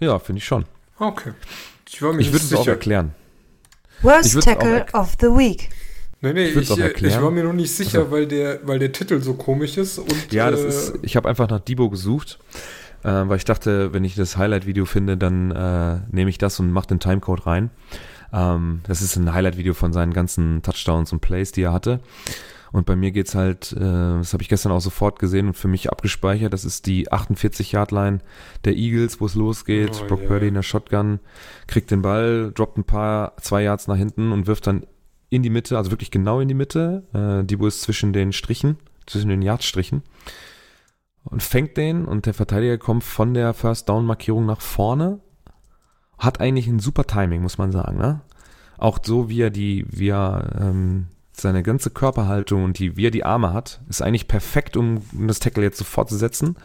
Ja, finde ich schon. Okay. Ich, ich würde es auch erklären. Worst Tackle of the Week. Nee, nee, ich, ich, ich, war mir noch nicht sicher, also, weil, der, weil der Titel so komisch ist. Und, ja, das äh, ist, ich habe einfach nach Debo gesucht, äh, weil ich dachte, wenn ich das Highlight-Video finde, dann äh, nehme ich das und mache den Timecode rein. Ähm, das ist ein Highlight-Video von seinen ganzen Touchdowns und Plays, die er hatte. Und bei mir geht's halt, äh, das habe ich gestern auch sofort gesehen und für mich abgespeichert, das ist die 48-Yard-Line der Eagles, wo es losgeht. Oh, Brock yeah. Purdy in der Shotgun, kriegt den Ball, droppt ein paar, zwei Yards nach hinten und wirft dann in die Mitte, also wirklich genau in die Mitte. Äh, die, wo ist zwischen den Strichen, zwischen den Yardstrichen. Und fängt den und der Verteidiger kommt von der First Down Markierung nach vorne. Hat eigentlich ein super Timing, muss man sagen, ne? Auch so, wie er die, wie er ähm, seine ganze Körperhaltung und die, wie er die Arme hat, ist eigentlich perfekt, um, das Tackle jetzt sofort zu setzen.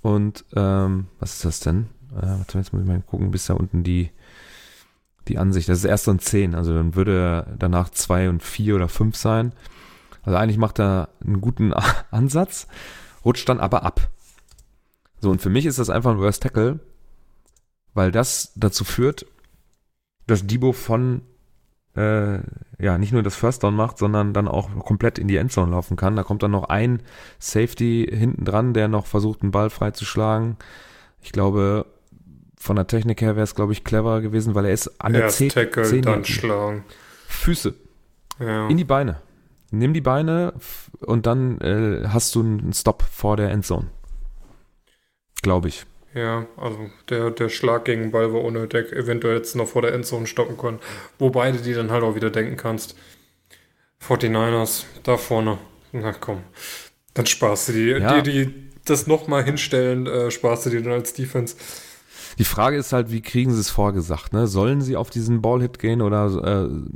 Und ähm, was ist das denn? Äh, jetzt muss ich mal gucken, bis da unten die, die Ansicht. Das ist erst so ein 10, also dann würde er danach 2 und 4 oder 5 sein. Also eigentlich macht er einen guten Ansatz, rutscht dann aber ab. So, und für mich ist das einfach ein Worst Tackle, weil das dazu führt, dass Debo von äh, ja, nicht nur das First Down macht, sondern dann auch komplett in die Endzone laufen kann. Da kommt dann noch ein Safety hinten dran, der noch versucht, einen Ball freizuschlagen. Ich glaube, von der Technik her wäre es, glaube ich, clever gewesen, weil er ist an der 10 Tackle, dann schlagen. Füße. Ja. In die Beine. Nimm die Beine und dann äh, hast du einen Stop vor der Endzone. Glaube ich. Ja, also der, der Schlag gegen den Ball war ohne Deck eventuell jetzt noch vor der Endzone stoppen können. Wo beide die dann halt auch wieder denken kannst. 49ers, da vorne. Na komm. Dann sparst du die. Ja. Die, die das nochmal hinstellen, äh, sparst du die dann als Defense. Die Frage ist halt, wie kriegen sie es vorgesagt? Ne? Sollen sie auf diesen Ballhit gehen oder äh,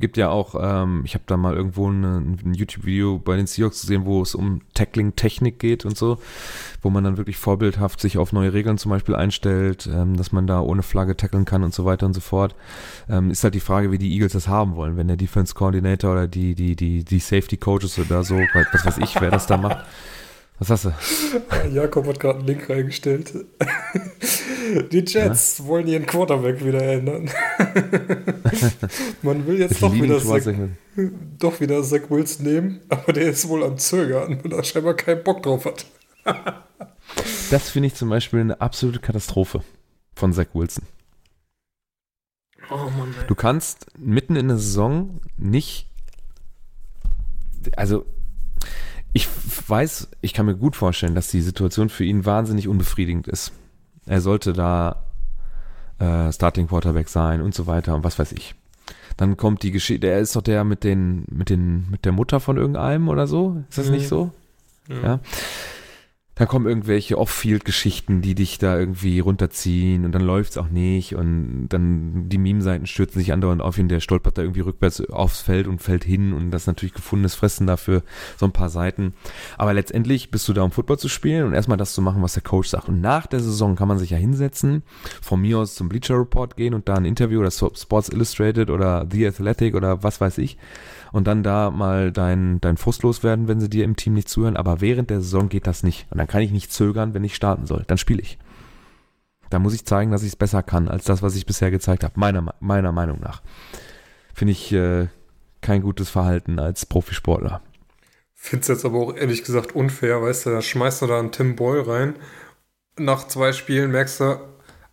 gibt ja auch, ähm, ich habe da mal irgendwo eine, ein YouTube-Video bei den Seahawks gesehen, wo es um Tackling-Technik geht und so, wo man dann wirklich vorbildhaft sich auf neue Regeln zum Beispiel einstellt, ähm, dass man da ohne Flagge tackeln kann und so weiter und so fort. Ähm, ist halt die Frage, wie die Eagles das haben wollen. Wenn der Defense Coordinator oder die, die, die, die Safety Coaches oder so, was weiß ich, wer das da macht, was hast du? Jakob hat gerade einen Link reingestellt. Die Jets ja? wollen ihren Quarterback wieder ändern. Man will jetzt doch wieder, Zach, doch wieder Zach Wilson nehmen, aber der ist wohl am Zögern, weil er scheinbar keinen Bock drauf hat. das finde ich zum Beispiel eine absolute Katastrophe von Zach Wilson. Oh Mann, ey. Du kannst mitten in der Saison nicht, also ich weiß, ich kann mir gut vorstellen, dass die Situation für ihn wahnsinnig unbefriedigend ist. Er sollte da äh, Starting Quarterback sein und so weiter und was weiß ich. Dann kommt die Geschichte, er ist doch der mit den, mit den, mit der Mutter von irgendeinem oder so. Ist das mhm. nicht so? ja. ja da kommen irgendwelche Off-Field-Geschichten, die dich da irgendwie runterziehen und dann läuft's auch nicht und dann die Meme-Seiten stürzen sich andauernd auf ihn, der stolpert da irgendwie rückwärts aufs Feld und fällt hin und das natürlich gefundenes Fressen dafür, so ein paar Seiten. Aber letztendlich bist du da, um Football zu spielen und erstmal das zu machen, was der Coach sagt. Und nach der Saison kann man sich ja hinsetzen, von mir aus zum Bleacher Report gehen und da ein Interview oder Sports Illustrated oder The Athletic oder was weiß ich und dann da mal dein, dein Frust loswerden, wenn sie dir im Team nicht zuhören. Aber während der Saison geht das nicht. Und dann kann ich nicht zögern, wenn ich starten soll. Dann spiele ich. Da muss ich zeigen, dass ich es besser kann, als das, was ich bisher gezeigt habe. Meiner, meiner Meinung nach. Finde ich äh, kein gutes Verhalten als Profisportler. Finde es jetzt aber auch ehrlich gesagt unfair, weißt du, da schmeißt du da einen Tim Boyle rein. Nach zwei Spielen merkst du,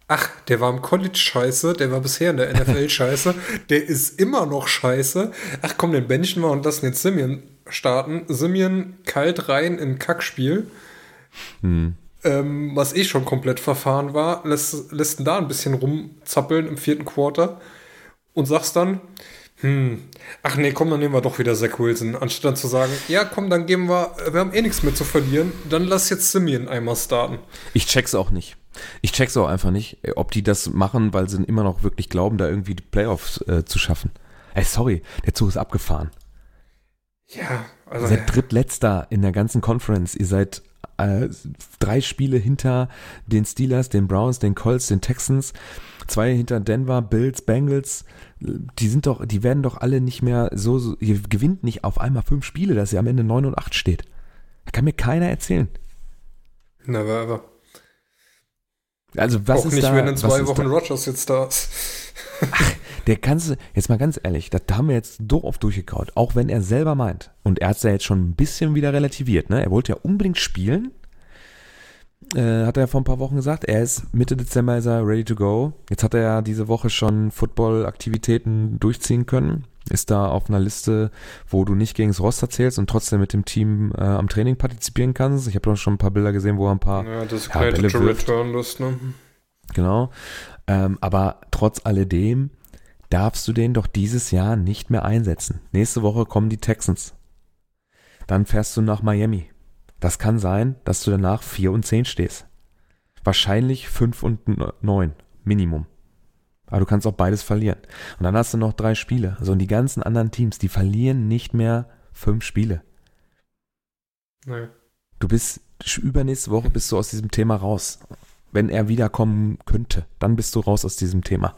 ach, der war im College scheiße, der war bisher in der NFL scheiße, der ist immer noch scheiße. Ach komm, den benchen wir und lassen jetzt Simeon starten. Simeon kalt rein in Kackspiel. Hm. Ähm, was eh schon komplett verfahren war, lässt, lässt ihn da ein bisschen rumzappeln im vierten Quarter und sagst dann, hm, ach nee, komm, dann nehmen wir doch wieder Zach Wilson. Anstatt dann zu sagen, ja, komm, dann geben wir, wir haben eh nichts mehr zu verlieren, dann lass jetzt Simeon einmal starten. Ich check's auch nicht. Ich check's auch einfach nicht, ob die das machen, weil sie immer noch wirklich glauben, da irgendwie die Playoffs äh, zu schaffen. Ey, sorry, der Zug ist abgefahren. Ja, also. Ihr seid drittletzter in der ganzen Conference. Ihr seid äh, drei Spiele hinter den Steelers, den Browns, den Colts, den Texans, zwei hinter Denver, Bills, Bengals. Die sind doch, die werden doch alle nicht mehr so, so ihr gewinnt nicht auf einmal fünf Spiele, dass ihr am Ende neun und acht steht. Da kann mir keiner erzählen. Never ever. Also was Auch ist nicht, da, wenn in zwei Wochen? Rogers jetzt da ist. Ach, der kannst jetzt mal ganz ehrlich, da haben wir jetzt so oft durchgekaut, auch wenn er selber meint, und er hat es ja jetzt schon ein bisschen wieder relativiert, ne? Er wollte ja unbedingt spielen, äh, hat er ja vor ein paar Wochen gesagt, er ist Mitte Dezember ist er ready to go. Jetzt hat er ja diese Woche schon Football-Aktivitäten durchziehen können, ist da auf einer Liste, wo du nicht gegen das Roster zählst und trotzdem mit dem Team äh, am Training partizipieren kannst. Ich habe doch schon ein paar Bilder gesehen, wo er ein paar Ja, das Ja, Bälle. Return List, ne? Genau. Ähm, aber trotz alledem darfst du den doch dieses Jahr nicht mehr einsetzen. Nächste Woche kommen die Texans. Dann fährst du nach Miami. Das kann sein, dass du danach 4 und 10 stehst. Wahrscheinlich 5 und 9. Minimum. Aber du kannst auch beides verlieren. Und dann hast du noch drei Spiele. Also und die ganzen anderen Teams, die verlieren nicht mehr fünf Spiele. Nee. Du bist übernächste Woche bist du aus diesem Thema raus. Wenn er wiederkommen könnte, dann bist du raus aus diesem Thema.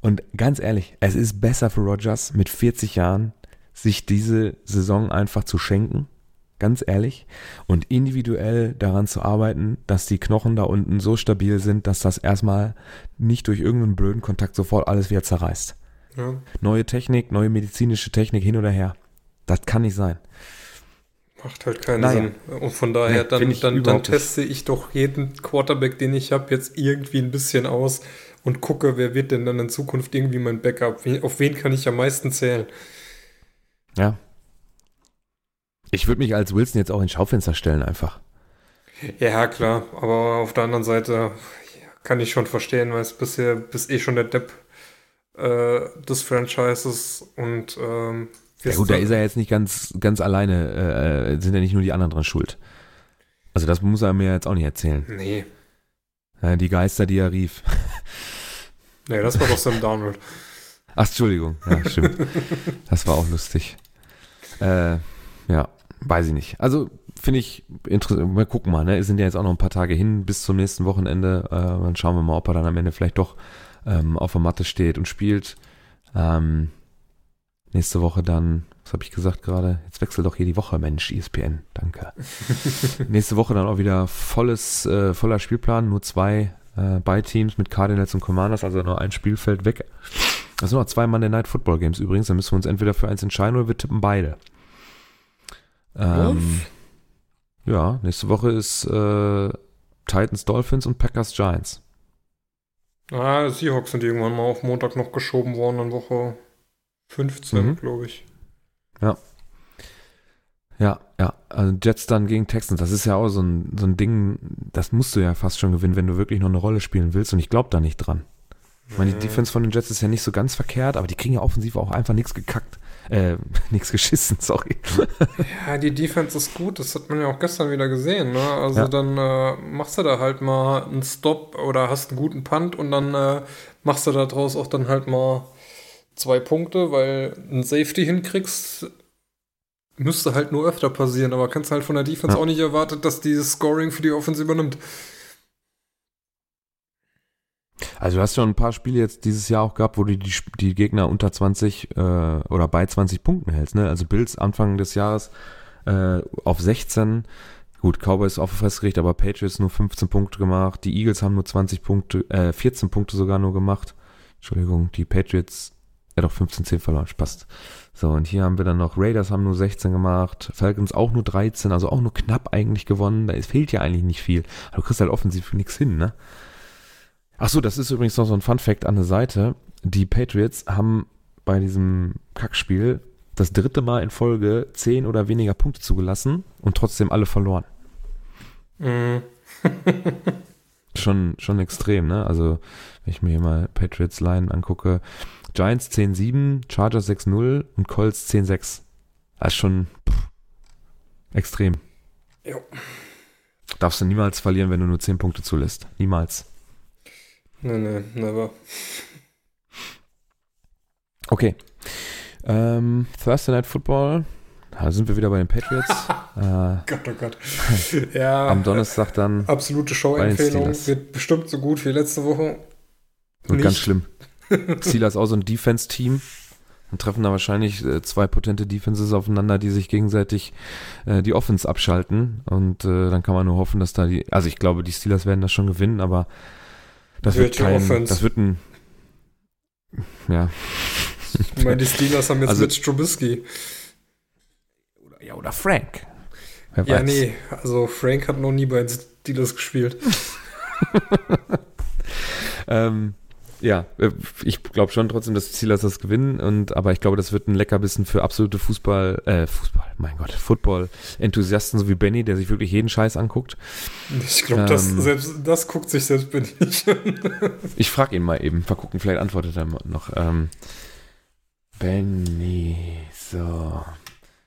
Und ganz ehrlich, es ist besser für Rogers mit 40 Jahren, sich diese Saison einfach zu schenken. Ganz ehrlich. Und individuell daran zu arbeiten, dass die Knochen da unten so stabil sind, dass das erstmal nicht durch irgendeinen blöden Kontakt sofort alles wieder zerreißt. Ja. Neue Technik, neue medizinische Technik hin oder her. Das kann nicht sein. Macht halt keinen Naja. Sinn. Und von daher, Nee, dann, dann, dann teste ich doch jeden Quarterback, den ich habe, jetzt irgendwie ein bisschen aus und gucke, wer wird denn dann in Zukunft irgendwie mein Backup? Auf wen kann ich am meisten zählen? Ja. Ich würde mich als Wilson jetzt auch ins Schaufenster stellen einfach. Ja, klar, aber auf der anderen Seite ja, kann ich schon verstehen, weil es bisher bist eh schon der Depp äh, des Franchises und ähm, Ja gut, da ist er jetzt nicht ganz, ganz alleine, äh, sind ja nicht nur die anderen dran schuld. Also das muss er mir jetzt auch nicht erzählen. Nee, Äh, die Geister, die er rief. nee, das war doch Sam Darnold. Ach, Entschuldigung. Ja, stimmt. das war auch lustig. Äh, ja, weiß ich nicht. Also finde ich interessant. Wir gucken mal, ne? Es sind ja jetzt auch noch ein paar Tage hin bis zum nächsten Wochenende. Äh, dann schauen wir mal, ob er dann am Ende vielleicht doch ähm, auf der Matte steht und spielt. Ähm, nächste Woche dann, was habe ich gesagt gerade? Jetzt wechselt doch hier die Woche, Mensch, ESPN. Danke. nächste Woche dann auch wieder volles, äh, voller Spielplan, nur zwei äh, Bye-Teams mit Cardinals und Commanders, also nur ein Spielfeld weg. Das sind noch zwei Monday Night Football Games übrigens. Da müssen wir uns entweder für eins entscheiden oder wir tippen beide. Ähm, ja, nächste Woche ist äh, Titans Dolphins und Packers Giants. Ah, Seahawks sind irgendwann mal auf Montag noch geschoben worden, in Woche 15, Mhm. glaube ich. Ja, ja. Also Jets dann gegen Texans. Das ist ja auch so ein, so ein Ding, das musst du ja fast schon gewinnen, wenn du wirklich noch eine Rolle spielen willst. Und ich glaube da nicht dran. Ich meine, die. Defense von den Jets ist ja nicht so ganz verkehrt, aber die kriegen ja offensiv auch einfach nichts gekackt. Äh, nichts geschissen, sorry. Ja, die Defense ist gut, das hat man ja auch gestern wieder gesehen. Ne? Also Ja. dann äh, machst du da halt mal einen Stop oder hast einen guten Punt und dann äh, machst du daraus auch dann halt mal zwei Punkte, weil ein Safety hinkriegst, müsste halt nur öfter passieren, aber kannst halt von der Defense Ja. auch nicht erwartet, dass dieses Scoring für die Offense übernimmt. Also du hast schon ein paar Spiele jetzt dieses Jahr auch gehabt, wo du die, die Gegner unter 20 äh, oder bei 20 Punkten hältst. Ne? Also Bills Anfang des Jahres äh, auf 16. Gut, Cowboys auf festgerichtet, aber Patriots nur 15 Punkte gemacht. Die Eagles haben nur 20 Punkte, äh, 14 Punkte sogar nur gemacht. Entschuldigung, die Patriots, ja doch 15-10 verloren, passt. So, und hier haben wir dann noch Raiders haben nur 16 gemacht, Falcons auch nur 13, also auch nur knapp eigentlich gewonnen. Da fehlt ja eigentlich nicht viel. Aber du kriegst halt offensiv nichts hin, ne? Ach so, das ist übrigens noch so ein Fun Fact an der Seite. Die Patriots haben bei diesem Kackspiel das dritte Mal in Folge zehn oder weniger Punkte zugelassen und trotzdem alle verloren. Mhm. schon, schon extrem, ne? Also, wenn ich mir hier mal Patriots Line angucke, Giants 10-7, Chargers 6-0 und Colts 10-6. Das ist schon pff, extrem. Jo. Darfst du niemals verlieren, wenn du nur 10 Punkte zulässt. Niemals. Nee, nee, never. Okay. Ähm, Thursday Night Football. Da sind wir wieder bei den Patriots. äh, Gott, oh Gott. ja. Am Donnerstag dann. Absolute Show-Empfehlung. Wird bestimmt so gut wie letzte Woche. Wird ganz schlimm. Steelers auch so ein Defense-Team. Dann treffen da wahrscheinlich äh, zwei potente Defenses aufeinander, die sich gegenseitig äh, die Offense abschalten. Und äh, dann kann man nur hoffen, dass da die. Also ich glaube, die Steelers werden das schon gewinnen, aber das wird kein. Offense. Das wird ein. Ja. Ich meine, die Steelers haben jetzt also, mit Trubisky. Oder, ja, oder Frank. Wer ja, weiß. nee, also Frank hat noch nie bei den Steelers gespielt. ähm, ja, äh, ich glaube schon trotzdem, dass die Steelers das gewinnen. Und, aber ich glaube, das wird ein Leckerbissen für absolute Fußball, äh, Fußball, mein Gott, Football-Enthusiasten, so wie Benny, der sich wirklich jeden Scheiß anguckt. Ich glaube, ähm, das, selbst, das guckt sich selbst Benny nicht an. ich frage ihn mal eben, mal gucken, vielleicht antwortet er noch. Ähm, Benny, so.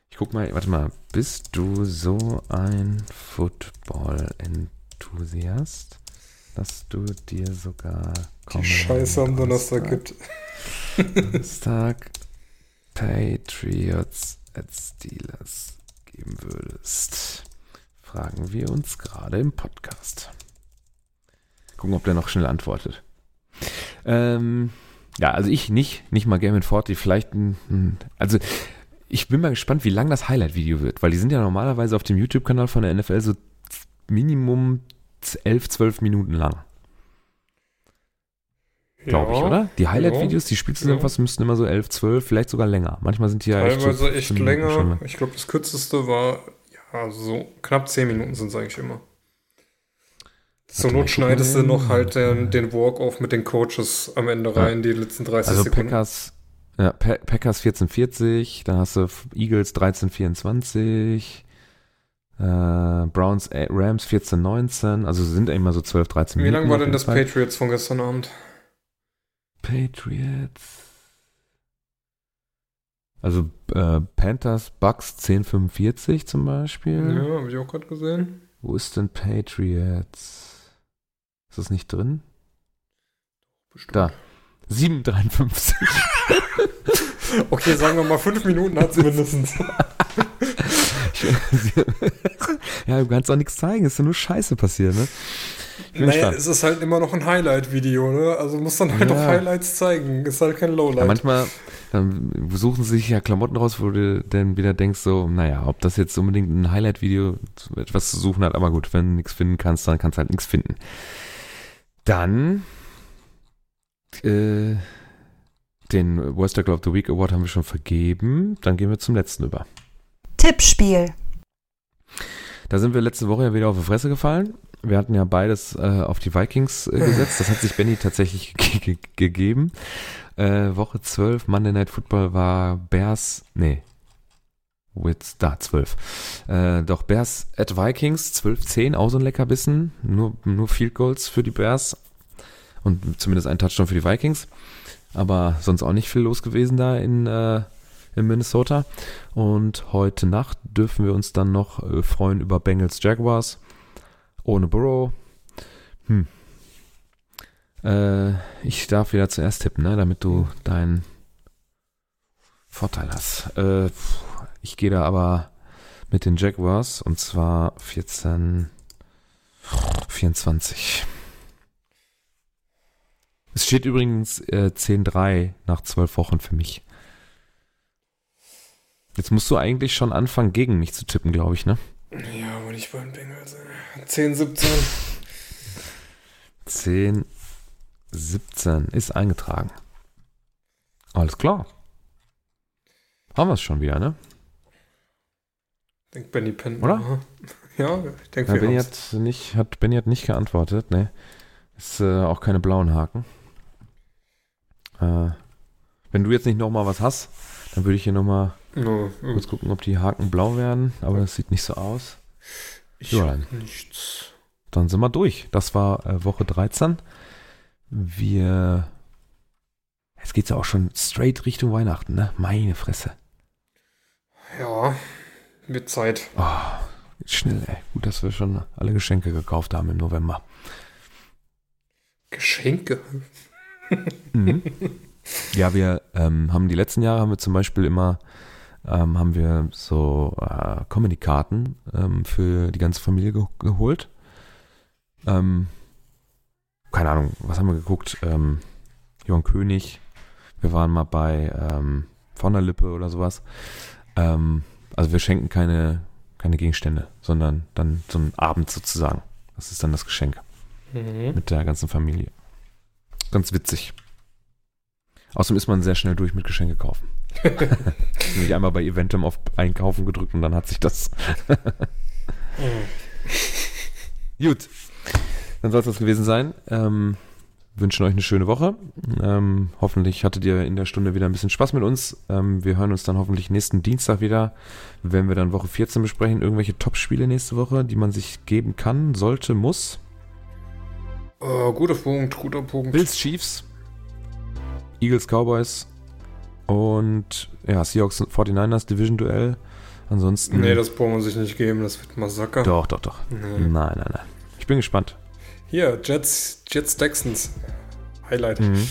Ich guck mal, warte mal, bist du so ein Football-Enthusiast? Dass du dir sogar die Scheiße am Donnerstag gibt. Donnerstag Patriots at Steelers geben würdest. Fragen wir uns gerade im Podcast. Gucken, ob der noch schnell antwortet. Ähm, ja, also ich nicht, nicht mal Game 40, vielleicht ein, also ich bin mal gespannt, wie lang das Highlight-Video wird, weil die sind ja normalerweise auf dem YouTube-Kanal von der NFL so Minimum 11, 12 Minuten lang. Glaube ja, ich, oder? Die Highlight-Videos, die Spielzusammenfassungen ja. müssten immer so 11, 12, vielleicht sogar länger. Manchmal sind die ja echt, so echt länger. Ich glaube, das kürzeste war ja so knapp 10 Minuten sind es eigentlich immer. Zur Not schneidest du noch halt den, den Walk-Off mit den Coaches am Ende rein, ja. die letzten 30 also Sekunden. Packers, ja, Packers 1440, dann hast du Eagles 1324, äh, Browns, äh, Rams 14, 19, also sind immer so 12, 13 Wie Minuten. Wie lang war denn das Zeit. Patriots von gestern Abend? Patriots. Also äh, Panthers, Bucks 1045 zum Beispiel. Ja, habe ich auch gerade gesehen. Wo ist denn Patriots? Ist das nicht drin? Bestimmt. Da. 753. okay, sagen wir mal, fünf Minuten hat es mindestens. ja, du kannst auch nichts zeigen, ist ja nur Scheiße passiert, ne? Naja, es ist halt immer noch ein Highlight-Video, ne? Also muss dann halt ja. auch Highlights zeigen. Ist halt kein Lowlight. Ja, manchmal dann suchen sie sich ja Klamotten raus, wo du dann wieder denkst, so, naja, ob das jetzt unbedingt ein Highlight-Video etwas zu suchen hat, aber gut, wenn du nichts finden kannst, dann kannst du halt nichts finden. Dann äh, den Worst Tackle of the Week Award haben wir schon vergeben. Dann gehen wir zum letzten über. Tippspiel. Da sind wir letzte Woche ja wieder auf die Fresse gefallen. Wir hatten ja beides äh, auf die Vikings äh, gesetzt. Das hat sich Benny tatsächlich ge gegeben. Äh, Woche 12, Monday Night Football war Bears, nee, With, da, 12. Äh, doch Bears at Vikings, 12-10, auch so ein Leckerbissen. Nur, nur Field Goals für die Bears. Und zumindest ein Touchdown für die Vikings. Aber sonst auch nicht viel los gewesen da in, äh, in Minnesota. Und heute Nacht dürfen wir uns dann noch äh, freuen über Bengals Jaguars. Ohne Burrow. Hm. Äh, ich darf wieder zuerst tippen, ne, damit du deinen Vorteil hast. Äh, ich gehe da aber mit den Jaguars und zwar 14, 24. Es steht übrigens äh, 10-3 nach zwölf Wochen für mich. Jetzt musst du eigentlich schon anfangen, gegen mich zu tippen, glaube ich, ne? Ja, aber nicht beim Bengals. 10, 17. 10, 17 ist eingetragen. Alles klar. Haben wir es schon wieder, ne? Denkt Benny Penn. Oder? Ja, ich denke, ja, Benny hat nicht, hat Benny hat nicht geantwortet, ne? Ist äh, auch keine blauen Haken. Äh, wenn du jetzt nicht nochmal was hast, dann würde ich hier nochmal no, kurz gucken, ob die Haken blau werden. Aber das sieht nicht so aus. Ich ja, dann. nichts. Dann sind wir durch. Das war äh, Woche 13. Wir. Jetzt geht es ja auch schon straight Richtung Weihnachten, ne? Meine Fresse. Ja, mit Zeit. Oh, schnell, ey. Gut, dass wir schon alle Geschenke gekauft haben im November. Geschenke? mhm. Ja, wir ähm, haben die letzten Jahre haben wir zum Beispiel immer ähm, haben wir so äh, Comedy-Karten ähm, für die ganze Familie ge geholt. Ähm, keine Ahnung, was haben wir geguckt? Ähm, Johann König. Wir waren mal bei ähm, von der Lippe oder sowas. Ähm, also wir schenken keine, keine Gegenstände, sondern dann so einen Abend sozusagen. Das ist dann das Geschenk. Mhm. Mit der ganzen Familie. Ganz witzig. Außerdem ist man sehr schnell durch mit Geschenke kaufen. Nämlich einmal bei Eventum auf Einkaufen gedrückt und dann hat sich das. Gut. Dann soll es das gewesen sein. Ähm, wünschen euch eine schöne Woche. Ähm, hoffentlich hattet ihr in der Stunde wieder ein bisschen Spaß mit uns. Ähm, wir hören uns dann hoffentlich nächsten Dienstag wieder, wenn wir dann Woche 14 besprechen. Irgendwelche Top-Spiele nächste Woche, die man sich geben kann, sollte, muss. Uh, guter Punkt, guter Punkt. Bills Chiefs, Eagles Cowboys und ja, Seahawks 49ers Division Duell. Ansonsten. Nee, das brauchen wir sich nicht geben, das wird Massaker. Doch, doch, doch. Nee. Nein, nein, nein. Ich bin gespannt. Hier, Jets, Jets Texans. Highlight. Mhm.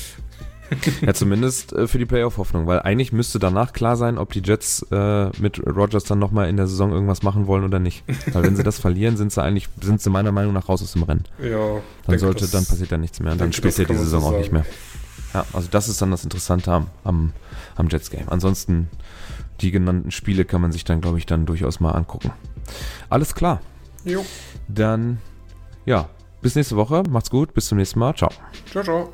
ja, zumindest äh, für die Playoff-Hoffnung, weil eigentlich müsste danach klar sein, ob die Jets äh, mit Rogers dann nochmal in der Saison irgendwas machen wollen oder nicht. Weil wenn sie das verlieren, sind sie eigentlich, sind sie meiner Meinung nach raus aus dem Rennen. Ja. Dann sollte, das, dann passiert da nichts mehr. Und dann spielt ja die Saison auch nicht mehr. Ja, also das ist dann das Interessante am, am, am Jets Game. Ansonsten die genannten Spiele kann man sich dann, glaube ich, dann durchaus mal angucken. Alles klar. Jo. Dann, ja, bis nächste Woche. Macht's gut. Bis zum nächsten Mal. Ciao. Ciao, ciao.